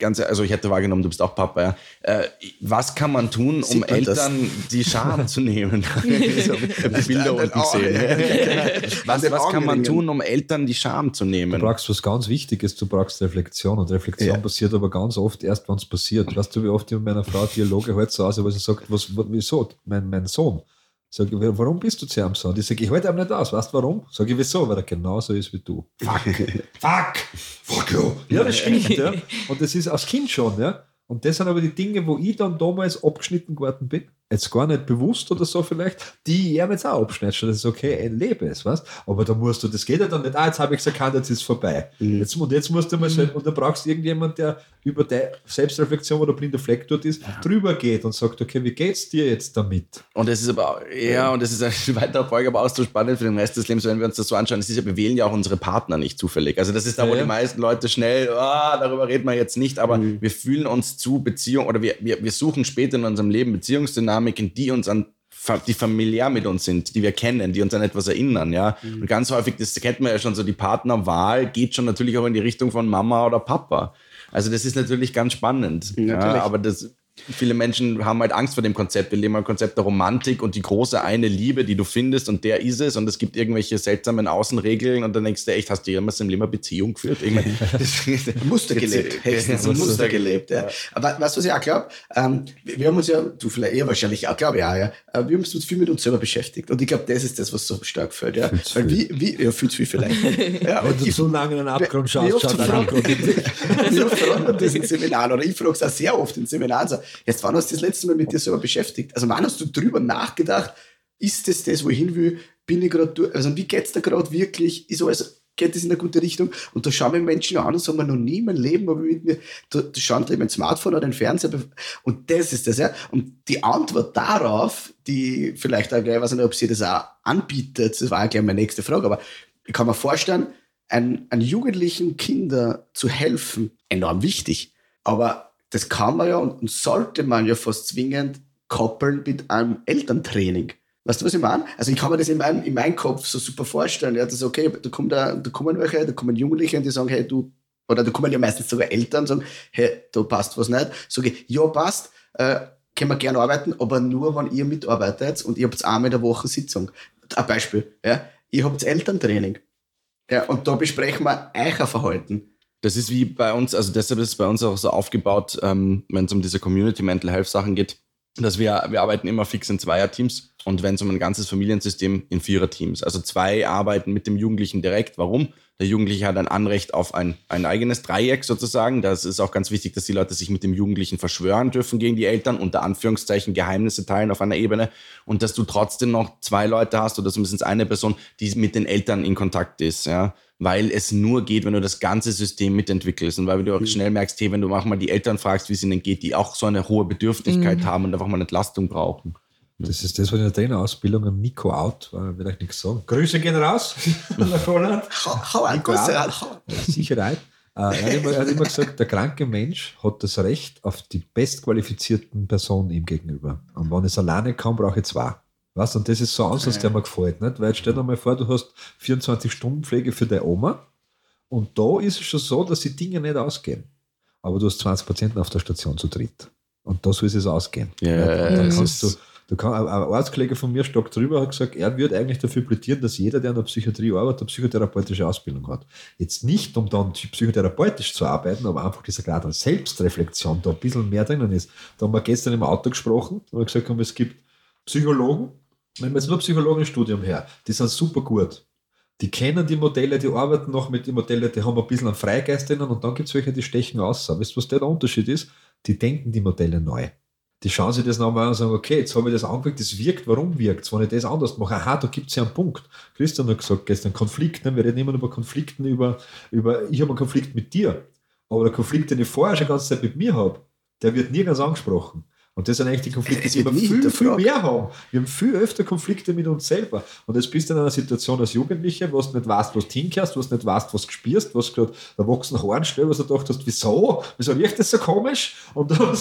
Ganz, also ich hätte wahrgenommen, du bist auch Papa, ja. Äh, was kann man tun, um man das? Eltern die Scham zu nehmen? [LAUGHS] ich habe die Bilder unten genau. [LAUGHS] Was, was kann man tun, um Eltern die Scham zu Du nehmen? brauchst was ganz Wichtiges, du brauchst Reflexion. Und Reflexion Ja. passiert aber ganz oft erst, wenn es passiert. Weißt du, wie oft ich mit meiner Frau Dialoge halt so aus, weil sie sagt, was, was, wieso? Mein, mein Sohn. Sag ich, warum bist du zu ihm so? Und ich sage, ich halte ihm nicht aus. Weißt du warum? Sag ich, wieso? Weil er genauso ist wie du. Fuck. [LAUGHS] Fuck. Fuck you. Ja, das stimmt. ja. Und das ist als Kind schon. ja. Und das sind aber die Dinge, wo ich dann damals abgeschnitten geworden bin. Jetzt gar nicht bewusst oder so vielleicht, die ihm jetzt auch abschneide. Das ist okay, ich lebe es, weißt Aber da musst du, das geht ja dann nicht, ah, jetzt habe ich es erkannt, jetzt ist es vorbei. Jetzt, und jetzt musst du mal selbst, und da brauchst du irgendjemand, der über deine Selbstreflexion, wo der blinde Fleck dort ist, drüber geht und sagt, okay, wie geht's dir jetzt damit? Und das ist aber, auch- ja, und das ist eine [LAUGHS] weitere Folge, aber auch so spannend für den Rest des Lebens, wenn wir uns das so anschauen. Es ist ja, wir wählen ja auch unsere Partner nicht zufällig. Also das ist da, wo Ja, ja. die meisten Leute schnell, ah, darüber reden wir jetzt nicht, aber wir fühlen uns zu Beziehung oder wir, wir, wir suchen später in unserem Leben Beziehungsdynamiken, die uns an die familiär mit uns sind, die wir kennen, die uns an etwas erinnern, ja. Und ganz häufig, das kennt man ja schon so, die Partnerwahl geht schon natürlich auch in die Richtung von Mama oder Papa. Also das ist natürlich ganz spannend. Ja, aber das, viele Menschen haben halt Angst vor dem Konzept. Wir leben ein Konzept der Romantik und die große eine Liebe, die du findest und der ist es und es gibt irgendwelche seltsamen Außenregeln und dann denkst du echt, hast du jemals im Leben eine Beziehung geführt? Ich meine, [LAUGHS] [LAUGHS] Muster gelebt. Höchstens ein Muster gelebt. Ja. Aber weißt du, was ich auch glaube? Ähm, wir, wir haben uns ja, du vielleicht eher wahrscheinlich auch, glaube ich auch, ja. äh, Wir haben uns viel mit uns selber beschäftigt. Und ich glaube, das ist das, was so stark fällt. Ja. Weil viel. wie, wie, ja, viel zu viel vielleicht. [LAUGHS] ja, Wenn du ich, so lange in den Abgrund schaust, schaut fragen- Abgrund wie oft fragen wir das in Seminaren oder ich frage es auch sehr oft in Seminaren so, jetzt wann hast du das letzte Mal mit dir selber beschäftigt? Also wann hast du drüber nachgedacht, ist das das, wo ich hin will? Bin ich gerade durch? Also wie geht's da gerade wirklich? Ist alles, geht das in eine gute Richtung? Und da schauen wir Menschen an und sagen, noch nie in meinem Leben, aber mit mir, da, da schauen die mein Smartphone oder den Fernseher. Und das ist das, ja. Und die Antwort darauf, die vielleicht auch gleich, ich weiß nicht, ob sie das auch anbietet, das war ja gleich meine nächste Frage, aber ich kann mir vorstellen, ein, an jugendlichen Kinder zu helfen, enorm wichtig. Aber das kann man ja und, sollte man ja fast zwingend koppeln mit einem Elterntraining. Weißt du, was ich meine? Also ich kann mir das in meinem, in meinem Kopf so super vorstellen. Ja, das ist okay, da, kommt da, da kommen welche, da kommen Jugendliche und die sagen, hey, du, oder da kommen ja meistens sogar Eltern und sagen, hey, da passt was nicht. Sag ich, ja, passt, äh, können wir gerne arbeiten, aber nur, wenn ihr mitarbeitet und ihr habt einmal in der Woche Sitzung. Ein Beispiel, ja. Ihr habt Elterntraining. Ja, und da besprechen wir euer Verhalten. Das ist wie bei uns, also deshalb ist es bei uns auch so aufgebaut, ähm, wenn es um diese Community Mental Health Sachen geht, dass wir, wir arbeiten immer fix in Zweierteams und wenn es um ein ganzes Familiensystem in Viererteams. Also zwei arbeiten mit dem Jugendlichen direkt. Warum? Der Jugendliche hat ein Anrecht auf ein, ein eigenes Dreieck sozusagen. Das ist auch ganz wichtig, dass die Leute sich mit dem Jugendlichen verschwören dürfen gegen die Eltern, unter Anführungszeichen Geheimnisse teilen auf einer Ebene und dass du trotzdem noch zwei Leute hast oder zumindest eine Person, die mit den Eltern in Kontakt ist. Ja? Weil es nur geht, wenn du das ganze System mitentwickelst und weil du auch mhm. schnell merkst, hey, wenn du manchmal die Eltern fragst, wie es ihnen geht, die auch so eine hohe Bedürftigkeit mhm. haben und einfach mal eine Entlastung brauchen. Das ist das, was in der Trainerausbildung an Nico Out war, will ich nichts sagen. Grüße gehen raus [LAUGHS] nach Holland. Hau an, Sicherheit. Äh, er, hat immer, er, hat immer, gesagt, der kranke Mensch hat das Recht auf die bestqualifizierten Personen ihm gegenüber. Und wenn es alleine kann, brauche ich zwei. Weißt, und das ist so ein Ansatz, der mir gefällt. Nicht? Weil stell dir mal vor, du hast 24 Stunden Pflege für deine Oma und da ist es schon so, dass die Dinge nicht ausgehen. Aber du hast 20 Patienten auf der Station zu dritt. Und da soll es ausgehen. Ja, dann kannst du, du kann, ein Arztkollege von mir, Stock drüber, hat gesagt, er würde eigentlich dafür plädieren, dass jeder, der in der Psychiatrie arbeitet, eine psychotherapeutische Ausbildung hat. Jetzt nicht, um dann psychotherapeutisch zu arbeiten, aber einfach dieser Grad an Selbstreflexion da ein bisschen mehr drinnen ist. Da haben wir gestern im Auto gesprochen und gesagt haben, es gibt Psychologen, wenn wir jetzt nur Psychologenstudium her, die sind super gut. Die kennen die Modelle, die arbeiten noch mit den Modellen, die haben ein bisschen einen Freigeist drinnen und dann gibt es welche, die stechen aus. Weißt du, was der, Unterschied ist? Die denken die Modelle neu. Die schauen sich das nochmal an und sagen, okay, jetzt habe ich das angeguckt, das wirkt, warum wirkt es? Wenn ich das anders mache, aha, da gibt es ja einen Punkt. Christian hat gesagt gestern, Konflikt, ne? wir reden immer über Konflikten, über, über ich habe einen Konflikt mit dir, aber der Konflikt, den ich vorher schon die ganze Zeit mit mir habe, der wird nirgends angesprochen. Und das sind eigentlich die Konflikte, die wir viel, viel mehr haben. Wir haben viel öfter Konflikte mit uns selber. Und jetzt bist du in einer Situation als Jugendliche, wo du nicht weißt, was du hinkehrst, wo du nicht weißt, was du spürst, was gerade der wachsende Horn stellt, was du gedacht hast, wieso? Wieso riecht das so komisch? Und dann,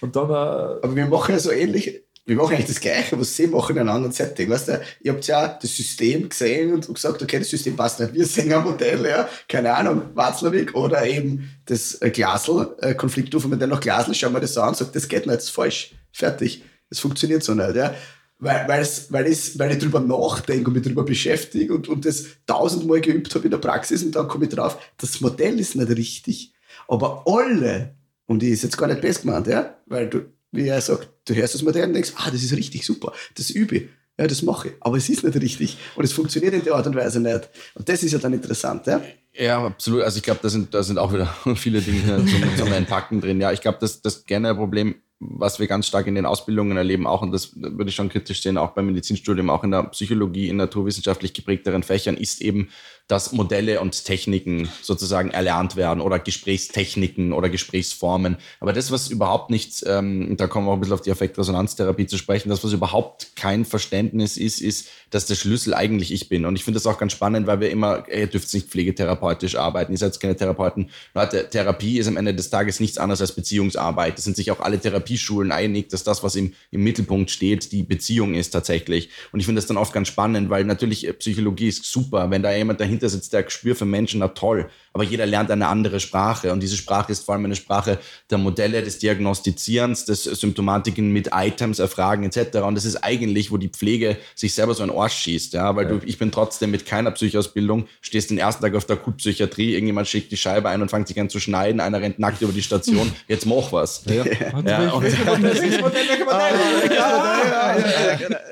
und dann äh, Aber wir machen ja so ähnlich, wir machen eigentlich das Gleiche, was sie machen in einem anderen Setting. Weißt du, ihr habt ja das System gesehen und gesagt, okay, das System passt nicht. Wir sehen ein Modell, ja, keine Ahnung, Watzlawick oder eben das äh, Glasl, äh, Konfliktstufe mit noch Glasl, schauen wir das an und sagt, das geht nicht, das ist falsch, fertig. Das funktioniert so nicht, ja. Weil, weil, es, weil, es, weil ich drüber nachdenke und mich drüber beschäftige und, und das tausendmal geübt habe in der Praxis und dann komme ich drauf, das Modell ist nicht richtig. Aber alle, und die ist jetzt gar nicht best gemeint, ja, weil du, wie er sagt, du hörst das Modell und denkst, ah, das ist richtig super, das übe ich. Ja, das mache ich. Aber es ist nicht richtig. Und es funktioniert in der Art und Weise nicht. Und das ist ja dann interessant, ja? Ja, absolut. Also ich glaube, da sind, da sind auch wieder [LAUGHS] viele Dinge zum, zum Entpacken drin. Ja, ich glaube, das, das gerne Problem was wir ganz stark in den Ausbildungen erleben, auch, und das würde ich schon kritisch sehen, auch beim Medizinstudium, auch in der Psychologie, in naturwissenschaftlich geprägteren Fächern, ist eben, dass Modelle und Techniken sozusagen erlernt werden oder Gesprächstechniken oder Gesprächsformen. Aber das, was überhaupt nicht, ähm, da kommen wir auch ein bisschen auf die Effektresonanztherapie zu sprechen, das, was überhaupt kein Verständnis ist, ist, dass der Schlüssel eigentlich ich bin. Und ich finde das auch ganz spannend, weil wir immer, ihr dürft nicht pflegetherapeutisch arbeiten, ihr seid keine Therapeuten. Leute, Therapie ist am Ende des Tages nichts anderes als Beziehungsarbeit. Das sind sich auch alle Therapieschulen einig, dass das, was im, im Mittelpunkt steht, die Beziehung ist tatsächlich. Und ich finde das dann oft ganz spannend, weil natürlich äh, Psychologie ist super, wenn da jemand dahinter dahinter sitzt, der Gespür für Menschen hat, toll. Aber jeder lernt eine andere Sprache. Und diese Sprache ist vor allem eine Sprache der Modelle, des Diagnostizierens, des Symptomatiken mit Items, Erfragen etc. Und das ist eigentlich, wo die Pflege sich selber so ein Arsch schießt. Ja? Weil ja. du, ich bin trotzdem mit keiner Psychausbildung, stehst den ersten Tag auf der Akutpsychiatrie, irgendjemand schickt die Scheibe ein und fängt sich an zu schneiden, einer rennt nackt über die Station, [LAUGHS] jetzt mach was. [LAUGHS] Ja. Ja,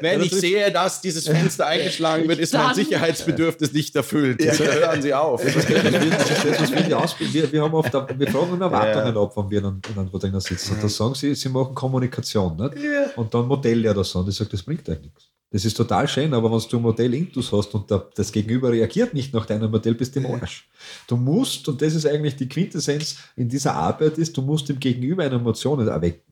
wenn ich sehe, dass dieses Fenster eingeschlagen wird, ist mein Sicherheitsbedürfnis nicht erfüllt. Hören Sie auf. Das [LAUGHS] ist das, was wir ausbilden. Wir, wir, haben oft, wir fragen immer Erwartungen ja. ab, wenn wir dann, dann wo drinnen sitzen. Und dann sagen sie, sie machen Kommunikation. Nicht? Ja. Und dann Modelle oder so. Und ich sage, das bringt eigentlich nichts. Das ist total schön, aber wenn du ein Modell Intus hast und das Gegenüber reagiert nicht nach deinem Modell, bist du im Arsch. Du musst, und das ist eigentlich die Quintessenz in dieser Arbeit, ist, du musst dem Gegenüber eine Emotion erwecken.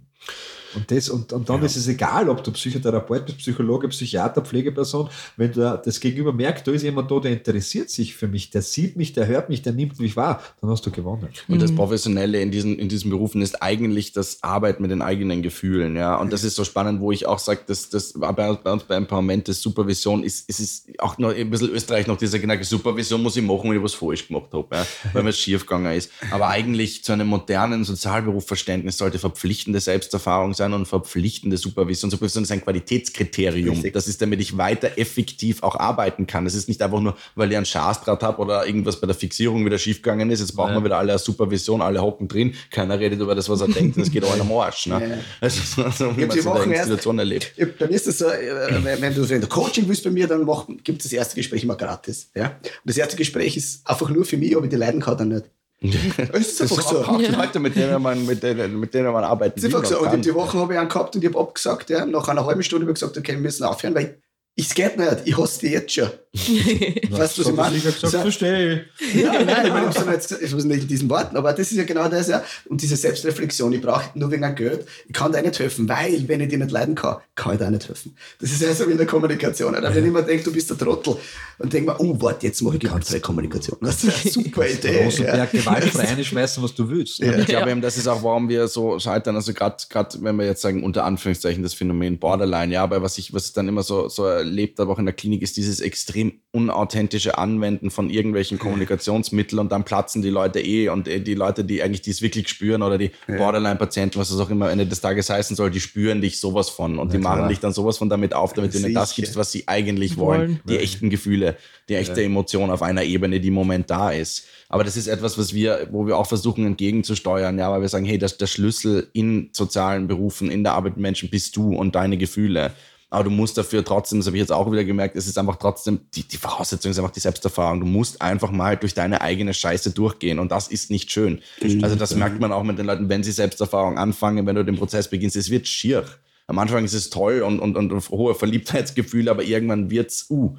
Und, das, und, und dann ja. ist es egal, ob du Psychotherapeut bist, Psychologe, Psychiater, Pflegeperson, wenn du das Gegenüber merkt, da ist jemand da, der interessiert sich für mich, der sieht mich, der hört mich, der nimmt mich wahr, dann hast du gewonnen. Und das mhm. Professionelle in diesen, in diesen Berufen ist eigentlich das Arbeit mit den eigenen Gefühlen. Ja? Und das ist so spannend, wo ich auch sage, dass das bei, bei uns bei Empowerment, das Supervision ist, ist es auch noch ein bisschen Österreich noch dieser Gedanke, Supervision muss ich machen, wenn ich was falsch gemacht habe, ja? weil mir es schief gegangen ist. Aber eigentlich zu einem modernen Sozialberufverständnis sollte verpflichtende Selbsterfahrung sein sein und verpflichtende Supervision. Supervision ist ein Qualitätskriterium. Richtig. Das ist, damit ich weiter effektiv auch arbeiten kann. Das ist nicht einfach nur, weil ich ein Schaßdraht habe oder irgendwas bei der Fixierung wieder schiefgegangen ist. Jetzt brauchen wir wieder alle eine Supervision, alle hocken drin. Keiner redet über das, was er denkt. Das geht auch am Arsch. Ne? Ja. Ist so, wie man Woche eine erst- Situation erlebt. Ja, mir ist das so, äh, wenn, du so in der Coaching willst bei mir, dann gibt es das erste Gespräch immer gratis. Ja? Und das erste Gespräch ist einfach nur für mich, ob ich die leiden kann oder nicht. Es [LAUGHS] ist einfach so. Auch die Leute, mit denen man, mit denen, mit denen man arbeiten Das ist einfach so. und die Woche habe ich einen gehabt und ich habe abgesagt. Ja. Nach einer halben Stunde habe ich gesagt, okay, wir müssen aufhören, weil es geht nicht. Ich hasse die jetzt schon. [LAUGHS] weißt du, was ich meine? Ich hab gesagt, verstehe ich. Ja, nein, ich meine, ich habe ich weiß nicht in diesen Worten, aber das ist ja genau das, ja. Und diese Selbstreflexion, ich brauche nur wegen einem Geld, ich kann dir nicht helfen, weil, wenn ich dir nicht leiden kann, kann ich dir auch nicht helfen. Das ist ja so wie in der Kommunikation. Oder? Wenn ich mir denke, du bist der Trottel und denke mir, oh, warte, jetzt mache ich gewaltfreie Kommunikation. Das ist eine [LAUGHS] super Idee. Rosenberg ja. gewaltfrei einschmeißen, was du willst. Ja. Ich glaube eben, das ist auch, warum wir so scheitern. Also gerade, wenn wir jetzt sagen, unter Anführungszeichen das Phänomen Borderline, ja, aber was ich, was ich dann immer so, so erlebt habe, auch in der Klinik, ist dieses extrem unauthentische Anwenden von irgendwelchen Kommunikationsmitteln und dann platzen die Leute eh und äh, die Leute, die eigentlich dies wirklich spüren oder die Borderline-Patienten, was das auch immer am Ende des Tages heißen soll, die spüren dich sowas von und die klar. machen dich dann sowas von damit auf, damit du ihnen das gibst, was sie eigentlich wollen. Wollen. Die echten Gefühle, die echte Emotion auf einer Ebene, die im Moment da ist. Aber das ist etwas, was wir, wo wir auch versuchen entgegenzusteuern, ja, weil wir sagen, hey, das, der Schlüssel in sozialen Berufen, in der Arbeit mit Menschen bist du und deine Gefühle. Aber du musst dafür trotzdem, das habe ich jetzt auch wieder gemerkt, es ist einfach trotzdem, die, die Voraussetzung ist einfach die Selbsterfahrung. Du musst einfach mal durch deine eigene Scheiße durchgehen und das ist nicht schön. also das merkt man auch mit den Leuten, wenn sie Selbsterfahrung anfangen, wenn du den Prozess beginnst, es wird schier. Am Anfang ist es toll und, und, und hohe Verliebtheitsgefühle, aber irgendwann wird's, uh,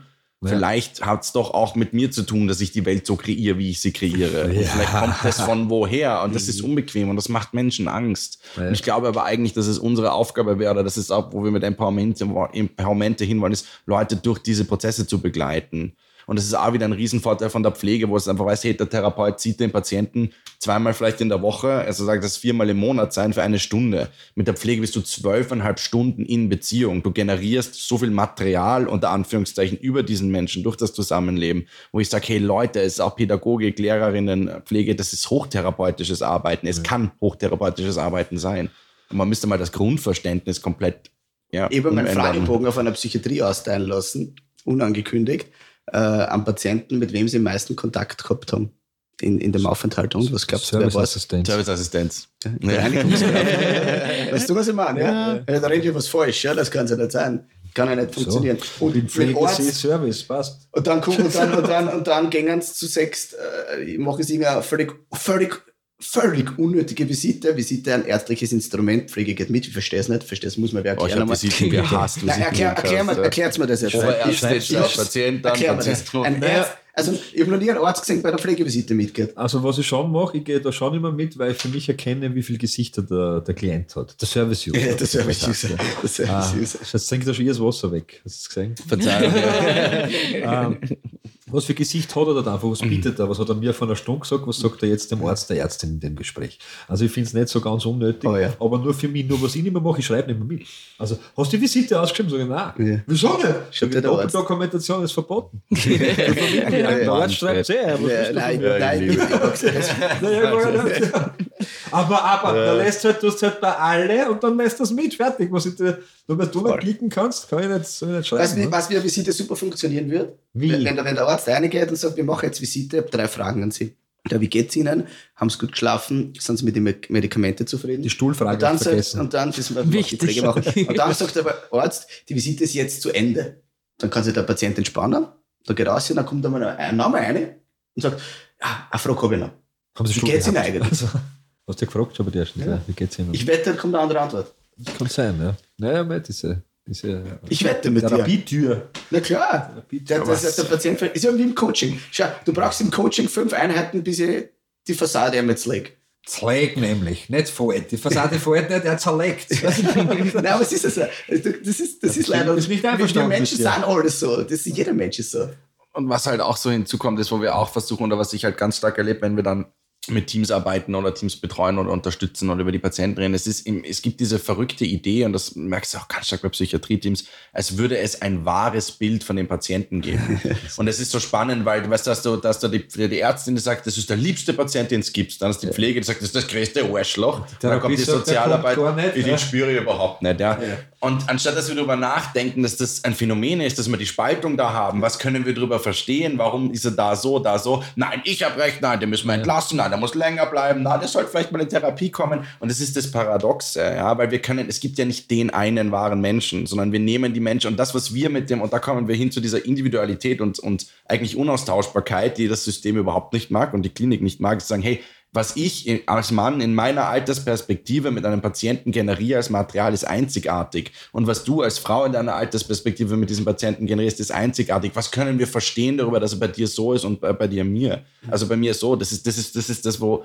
Vielleicht hat's doch auch mit mir zu tun, dass ich die Welt so kreiere, wie ich sie kreiere. Ja. vielleicht kommt das von woher und das ist unbequem und das macht Menschen Angst. Ja. Und ich glaube aber eigentlich, dass es unsere Aufgabe wäre, oder das ist auch, wo wir mit Empowerment, Empowerment hinwollen, ist, Leute durch diese Prozesse zu begleiten. Und das ist auch wieder ein Riesenvorteil von der Pflege, wo es einfach weiß, hey, der Therapeut sieht den Patienten zweimal vielleicht in der Woche, also sagt das viermal im Monat sein für eine Stunde. Mit der Pflege bist du zwölfeinhalb Stunden in Beziehung. Du generierst so viel Material unter Anführungszeichen über diesen Menschen durch das Zusammenleben, wo ich sage, hey Leute, es ist auch Pädagogik, Lehrerinnen, Pflege, das ist hochtherapeutisches Arbeiten. Es kann hochtherapeutisches Arbeiten sein. Und man müsste mal das Grundverständnis komplett ja, Ich habe meinen. Fragebogen auf einer Psychiatrie austeilen lassen, unangekündigt, äh, an Patienten, mit wem sie am meisten Kontakt gehabt haben in, in dem Aufenthalt. Und was glaubst du, wer? Serviceassistent. Serviceassistenz. Reinigungskraft. [LAUGHS] weißt du, was ich meine? Ja? Ja. Da rede ich was falsch, ja? das kann ja nicht sein. Kann ja nicht funktionieren. Und, Im mit Arzt, Service, passt. und dann gucken [LAUGHS] und dann, und dann, und dann gehen sie zu sechs, äh, machen sie irgendeine völlig, völlig, völlig unnötige Visite. Visite ein ärztliches Instrument, Pflege geht mit, ich verstehe es nicht, verstehe es, muss man wer Oh, ich erklären. habe Visiten [LAUGHS] gehasst. Nein, erklär, erklär, mir- erklärt's mir das jetzt. Oberärzte, Ich- ich hab's- Patient, dann Erklär. Patient. Ein. Arzt, also ich habe noch nie einen Arzt gesehen, bei der Pflegevisite mitgeht. Also was ich schon mache, ich gehe da schon immer mit, weil ich für mich erkenne, wie viele Gesichter der, der Klient hat. Der Service-User. Ja, das wäre Das user. Das wäre Ah, user. jetzt trinkt er schon ihr das Wasser weg. Hast du es gesehen? Verzeihung. [LAUGHS] ähm, was für Gesicht hat er da einfach? Was bietet er? Was hat er mir vor einer Stunde gesagt? Was sagt er jetzt dem Arzt, der Ärztin in dem Gespräch? Also ich finde es nicht so ganz unnötig, Oh ja. aber nur für mich. Nur was ich nicht mehr mache, ich schreibe nicht mehr mit. Also hast du die Visite ausgeschrieben? Sag ich, nein. Ja. Wieso nicht? Die der Arzt. Doppeldokumentation ist verboten. [LAUGHS] sehr. Ja, nein, nein, liebe. [LAUGHS] aber aber da lässt halt, du hast halt bei alle und dann lässt das mit, fertig. Was ich weil du nicht klicken kannst, kann ich nicht, soll ich nicht schreiben. Weißt du, wie- ne? was wie eine Visite super funktionieren wird? Wie? Wenn, wenn, der- wenn Arzt reingeht und sagt, wir machen jetzt Visite, ich habe drei Fragen an Sie. Ja, wie geht's Ihnen? Haben Sie gut geschlafen? Sind Sie mit den Med- Medikamenten zufrieden? Die Stuhlfrage und dann, sagt, vergessen. und dann, das Wichtig. Machen. Und dann sagt der Arzt, die Visite ist jetzt zu Ende. Dann kann sich der Patient entspannen, dann geht raus und dann kommt einmal ein Name rein und sagt, ja, eine Frage habe ich noch. Haben Sie Wie geht's Ihnen gehabt? eigentlich? Also, hast du gefragt schon bei der ersten Ja. Wie geht's Ihnen? Ich wette, dann kommt eine andere Antwort. das kann sein, ja. Naja, mei, diese, diese Ich wette mit dir. Therapietür. Na klar. Therapietür. Der, der, der, der Patient ist ja wie im Coaching. Schau, du brauchst im Coaching fünf Einheiten, bis ich die Fassade einmal zerlege. Zerlegt nämlich, nicht fällt. Die Fassade fällt nicht, er zerlegt. [LAUGHS] Nein, aber es ist ja so. Das ist, das ist leider. Du bist nicht wir, wir Menschen dir. sind alle so. Das ist, jeder Mensch ist so. Und was halt auch so hinzukommt, ist, wo wir auch versuchen, oder was ich halt ganz stark erlebe, wenn wir dann mit Teams arbeiten oder Teams betreuen oder unterstützen oder über die Patienten reden. Es, ist, es gibt diese verrückte Idee, und das merkst du auch ganz stark bei Psychiatrieteams, als würde es ein wahres Bild von den Patienten geben. [LAUGHS] und es ist so spannend, weil du weißt, dass du, dass da die, die Ärztin die sagt, das ist der liebste Patient, den es gibt. Dann ist die Pflege, die sagt, das ist das größte Arschloch. Dann kommt die Sozialarbeit, nicht, den ja. spüre ich überhaupt nicht. Ja. Und anstatt dass wir darüber nachdenken, dass das ein Phänomen ist, dass wir die Spaltung da haben, was können wir darüber verstehen, warum ist er da so, da so, nein, ich habe recht, nein, den müssen wir entlassen, nein, der muss länger bleiben, nein, der sollte vielleicht mal in Therapie kommen. Und das ist das Paradoxe, ja, weil wir können, es gibt ja nicht den einen wahren Menschen, sondern wir nehmen die Menschen und das, was wir mit dem, und da kommen wir hin zu dieser Individualität und, und eigentlich Unaustauschbarkeit, die das System überhaupt nicht mag und die Klinik nicht mag, ist zu sagen, hey, was ich als Mann in meiner Altersperspektive mit einem Patienten generiere als Material, ist einzigartig. Und was du als Frau in deiner Altersperspektive mit diesem Patienten generierst, ist einzigartig. Was können wir verstehen darüber, dass er bei dir so ist und bei, bei dir mir? Also bei mir so. Das ist, das ist, das ist das, wo.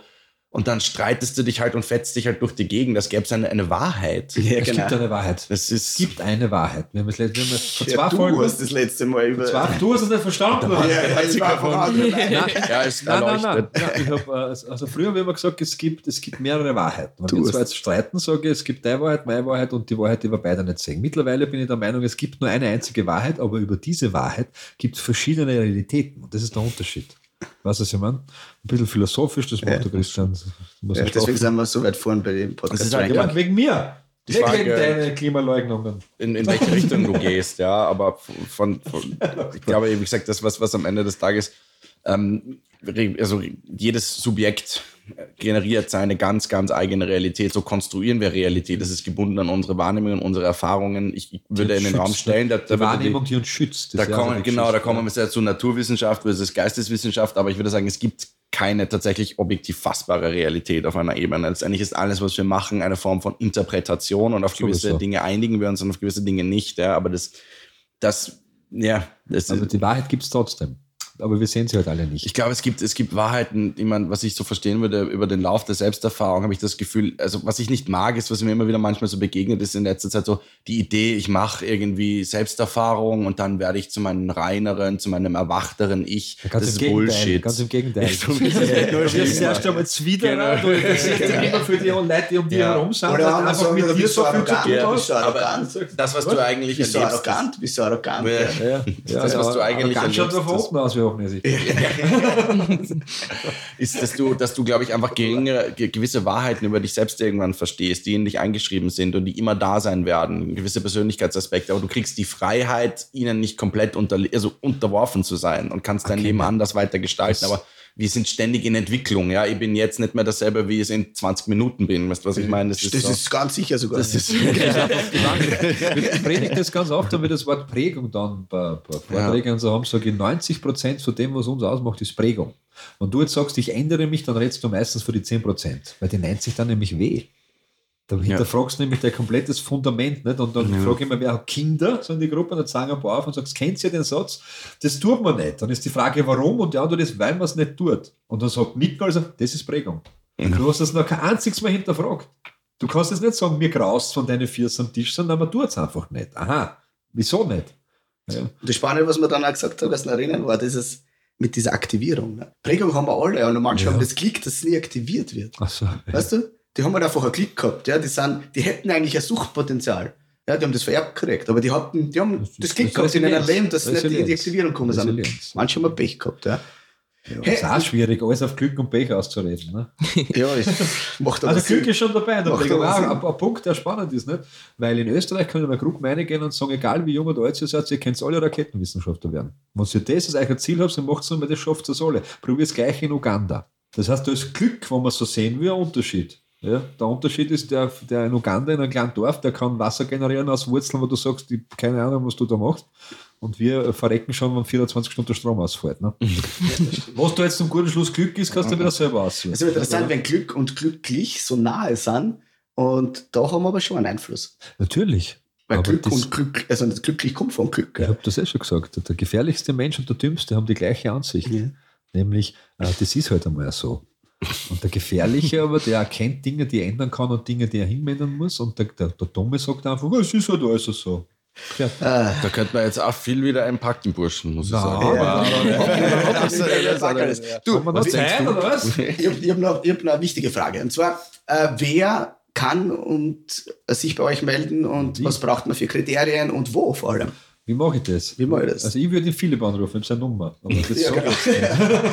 Und dann streitest du dich halt und fetzt dich halt durch die Gegend. Das gäbe es eine, eine Wahrheit. Ja, Es genau. gibt eine Wahrheit. Das ist. Es gibt eine Wahrheit. Wir haben, es let- wir haben es vor Ja, zwei du Folgen. hast das letzte Mal über. Zwei, du hast es nicht verstanden. ja, ja, ich war anderen. ja, ist Nein, nein, nein. erleuchtet. nein ich hab, also früher haben wir immer gesagt, es gibt, es gibt mehrere Wahrheiten. Wenn Du wir zwar jetzt streiten, sage ich, es gibt deine Wahrheit, meine Wahrheit und die Wahrheit, die wir beide nicht sehen. Mittlerweile bin ich der Meinung, es gibt nur eine einzige Wahrheit, aber über diese Wahrheit gibt es verschiedene Realitäten. Und das ist der Unterschied. Weißt du, was ich meine? Ein bisschen philosophisch, das macht der Christian. Ja, ich deswegen sind wir so weit vorne bei dem Podcast. Das ist halt ja, Ranking. wegen mir. Die Nicht Frage- wegen deiner Klimaleugnungen. in, in welche Richtung du gehst, ja, aber von, von [LAUGHS] ich glaube, wie gesagt, das, was, was am Ende des Tages, ähm, also jedes Subjekt generiert seine ganz, ganz eigene Realität. So konstruieren wir Realität. Das ist gebunden an unsere Wahrnehmungen, unsere Erfahrungen. Ich, ich würde in den Schützt, Raum stellen, da, da Die Wahrnehmung, die uns schützt. da so kommen, genau, da Geschichte. kommen wir sehr zu Naturwissenschaft versus Geisteswissenschaft, aber ich würde sagen, es gibt keine tatsächlich objektiv fassbare Realität auf einer Ebene. Letztendlich ist alles, was wir machen, eine Form von Interpretation und auf gewisse Sowieso. Dinge einigen wir uns und auf gewisse Dinge nicht. Ja, aber das, das, ja, das Also die Wahrheit gibt es trotzdem. Aber wir sehen sie halt alle nicht. ich glaube, es gibt, es gibt Wahrheiten, ich meine, was ich so verstehen würde über den Lauf der Selbsterfahrung, habe ich das Gefühl, also was ich nicht mag, ist, was mir immer wieder manchmal so begegnet ist in letzter Zeit, so die Idee, ich mache irgendwie Selbsterfahrung und dann werde ich zu meinem reineren, zu meinem erwachteren Ich. Ganz das im ist Gegenteil, Bullshit. Ganz im Gegenteil. Ja, du bist ja nur Du wirst schlimmer. erst einmal Zwiderer, Genau. du interessierst dich immer für die Leute, die um dich Ja. herum sind, Oder einfach sagen, mit dir bist so viel zu tun du hast. bist Aber arrogant. das, was du eigentlich Bist du erlebst, arrogant? Bist du arrogant? Ja. Ja. Ja, ja, Das, was ja, du eigentlich Ganz schaut erlebst, das- unten aus, wie hochnäsig. [LAUGHS] ist, dass du, dass du, glaube ich, einfach geringe, ge- gewisse Wahrheiten über dich selbst irgendwann verstehst, die in dich eingeschrieben sind und die immer da sein werden, gewisse Persönlichkeitsaspekte, aber du kriegst die Freiheit, ihnen nicht komplett unter, also unterworfen zu sein und kannst dein Leben anders weiter gestalten, aber wir sind ständig in Entwicklung, ja, ich bin jetzt nicht mehr dasselbe, wie ich es in 20 Minuten bin, weißt du, was ich meine? Das ist ganz sicher sogar. das ist [LAUGHS] Ich predige das ganz oft, wenn wir das Wort Prägung dann bei, bei Vorträgen und so haben, sage ich, 90 Prozent von dem, was uns ausmacht, ist Prägung. Wenn du jetzt sagst, ich ändere mich, dann redest du meistens für die 10 Prozent, weil die 90 dann nämlich weh. Da hinterfragst du nämlich dein komplettes Fundament. Nicht? Und dann frage ich immer, wer hat Kinder so in die Gruppe, dann sagen ein paar auf und sagst, kennt ihr den Satz? Das tut man nicht. Dann ist die Frage, warum? Und die Antwort ist, weil man es nicht tut. Und dann sagt Nick also, das ist Prägung. Du hast das noch kein einziges Mal hinterfragt. Du kannst jetzt nicht sagen, mir graust von deinen Füßen am Tisch, sondern man tut es einfach nicht. Aha, wieso nicht? Ja. Und das Spannende, was wir dann auch gesagt haben, was noch erinnern, war dieses mit dieser Aktivierung. Ne? Prägung haben wir alle und manche Ja. haben das Klick, dass es nie aktiviert wird. Ach so. Weißt du? Die haben halt einfach einen Klick gehabt. Ja? Die, sind, die hätten eigentlich ein Suchtpotenzial. Ja, die haben das vererbt gekriegt, aber die, hatten, die haben Das das, das gehabt in Resilienz. Leben, dass sie nicht in die. Aktivierung gekommen sind. Manche haben Pech gehabt. Ja, Ja, ist auch schwierig, alles auf Glück und Pech auszureden. Ne? [LAUGHS] ja es macht aber Also Glück Sinn. ist schon dabei. Da Macht aber Auch ein, ein Punkt, der spannend ist. Nicht? Weil in Österreich können wir eine Gruppe reingehen und sagen, egal wie jung oder alt ihr seid, ihr könnt alle Raketenwissenschaftler werden. Wenn ihr das als euer Ziel habt, dann macht es nur, weil das schafft es alle. Probiert es gleich in Uganda. Das heißt, da ist Glück, wenn man so sehen will, ein Unterschied. Ja, der Unterschied ist, der, der in Uganda in einem kleinen Dorf, der kann Wasser generieren aus Wurzeln, wo du sagst, ich, keine Ahnung, was du da machst. Und wir verrecken schon, wenn 24 Stunden Strom ausfällt. Ne? was da jetzt zum guten Schluss Glück ist, kannst du wieder selber aussehen. Es ist interessant, wenn Glück und glücklich so nahe sind. Und da haben wir aber schon einen Einfluss. Natürlich. Weil Aber Glück das- und Glück, also das glücklich kommt vom Glück. Ich Ja. habe das eh schon gesagt. Der gefährlichste Mensch und der dümmste haben die gleiche Ansicht. Ja. Nämlich, äh, das ist halt einmal so. Und der Gefährliche aber, der erkennt Dinge, die er ändern kann und Dinge, die er hinwenden muss. Und der, der, der Dumme sagt einfach, "Oh, es ist halt alles so. Ja. Ah, Da könnte man jetzt auch viel wieder einpacken, Burschen, muss ich Nein, sagen. [LAUGHS] Das, das, Du, was denkst du? oder was? Ich habe hab noch, ich hab noch eine wichtige Frage. Und zwar, äh, wer kann und äh, sich bei euch melden und Wie? was braucht man für Kriterien und wo vor allem? Wie mache ich das? Wie mache ich das? Also ich würde den Philipp anrufen, ich habe seine Nummer. Aber das Ja, genau.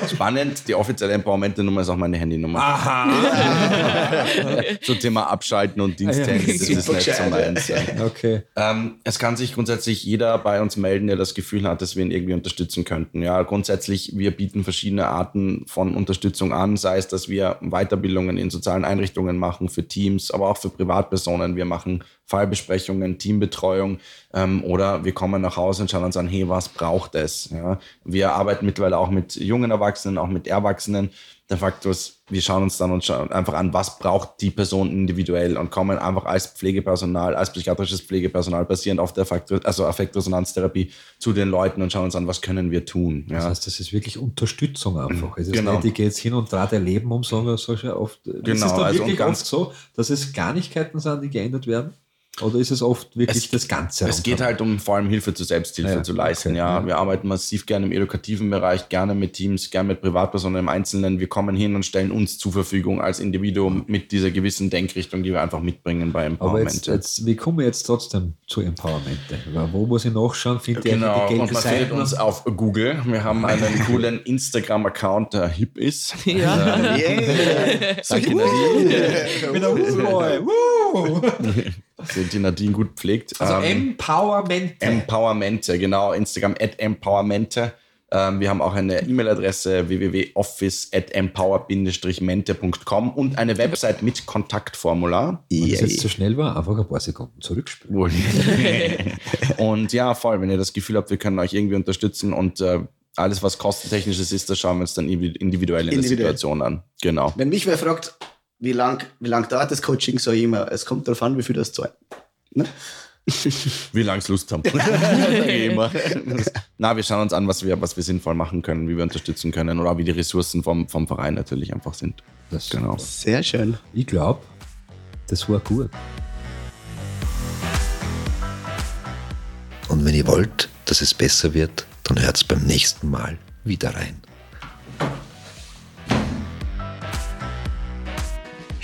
[LAUGHS] Spannend, die offizielle Empowerment-Nummer ist auch meine Handynummer. Aha! [LAUGHS] Zum Thema Abschalten und Diensthandy, das ist nicht so meins. Okay. Ähm, es kann sich grundsätzlich jeder bei uns melden, der das Gefühl hat, dass wir ihn irgendwie unterstützen könnten. Ja, grundsätzlich, wir bieten verschiedene Arten von Unterstützung an, sei es, dass wir Weiterbildungen in sozialen Einrichtungen machen für Teams, aber auch für Privatpersonen. Wir machen Fallbesprechungen, Teambetreuung ähm, oder wir kommen nach Hause und schauen uns an, hey, was braucht es? Ja, wir arbeiten mittlerweile auch mit jungen Erwachsenen, auch mit Erwachsenen. Der Faktor ist, wir schauen uns dann und schauen einfach an, was braucht die Person individuell und kommen einfach als Pflegepersonal, als psychiatrisches Pflegepersonal basierend auf der Faktor, also Affektresonanztherapie zu den Leuten und schauen uns an, was können wir tun. Das Ja. heißt, das ist wirklich Unterstützung einfach. Es ist Genau. nicht, ich gehe jetzt hin und drehe dein Leben um, sondern solche oft. Genau, ist es dann also wirklich ganz- oft so, dass es Kleinigkeiten sind, die geändert werden? Oder ist es oft wirklich Es- das Ganze? Es geht halt um vor allem Hilfe zur Selbsthilfe Ja, zu leisten. okay, ja. ja. wir arbeiten massiv gerne im edukativen Bereich, gerne mit Teams, gerne mit Privatpersonen im Einzelnen. Wir kommen hin und stellen uns zur Verfügung als Individuum mit dieser gewissen Denkrichtung, die wir einfach mitbringen bei Aber Empowerment. jetzt, jetzt, wie komme ich jetzt trotzdem zu Empowerment? Wo muss ich nachschauen? Finde Genau, ich und man findet uns auf Google. Wir haben einen [LAUGHS] coolen Instagram-Account, der hip ist. Ja. Yeah. Danke, Nadine. Mit der Woo-Boy. Woo! [LAUGHS] Also die Nadine gut pflegt. Also Ähm, Empowerment. Empowermente, genau, Instagram at Empowermente. Ähm, wir haben auch eine E-Mail-Adresse www.office.empower-mente.com und eine Website mit Kontaktformular. Wenn es jetzt zu schnell war, einfach ein paar Sekunden zurückspielen. [LAUGHS] Und ja, voll, wenn ihr das Gefühl habt, wir können euch irgendwie unterstützen und äh, alles, was kostentechnisches ist, das schauen wir uns dann individu- individuell in der. Situation an. Genau. Wenn mich wer fragt, wie lang, wie lang dauert das Coaching, ich immer, es kommt darauf an, wie viel das zahlt. Ne? [LAUGHS] Wie lange es Lust haben. [LAUGHS] Immer. Na, wir schauen uns an, was wir, was wir sinnvoll machen können, wie wir unterstützen können oder wie die Ressourcen vom, vom Verein natürlich einfach sind. Das, Genau. Sehr schön. Ich glaube, das war gut. Und wenn ihr wollt, dass es besser wird, dann hört's beim nächsten Mal wieder rein.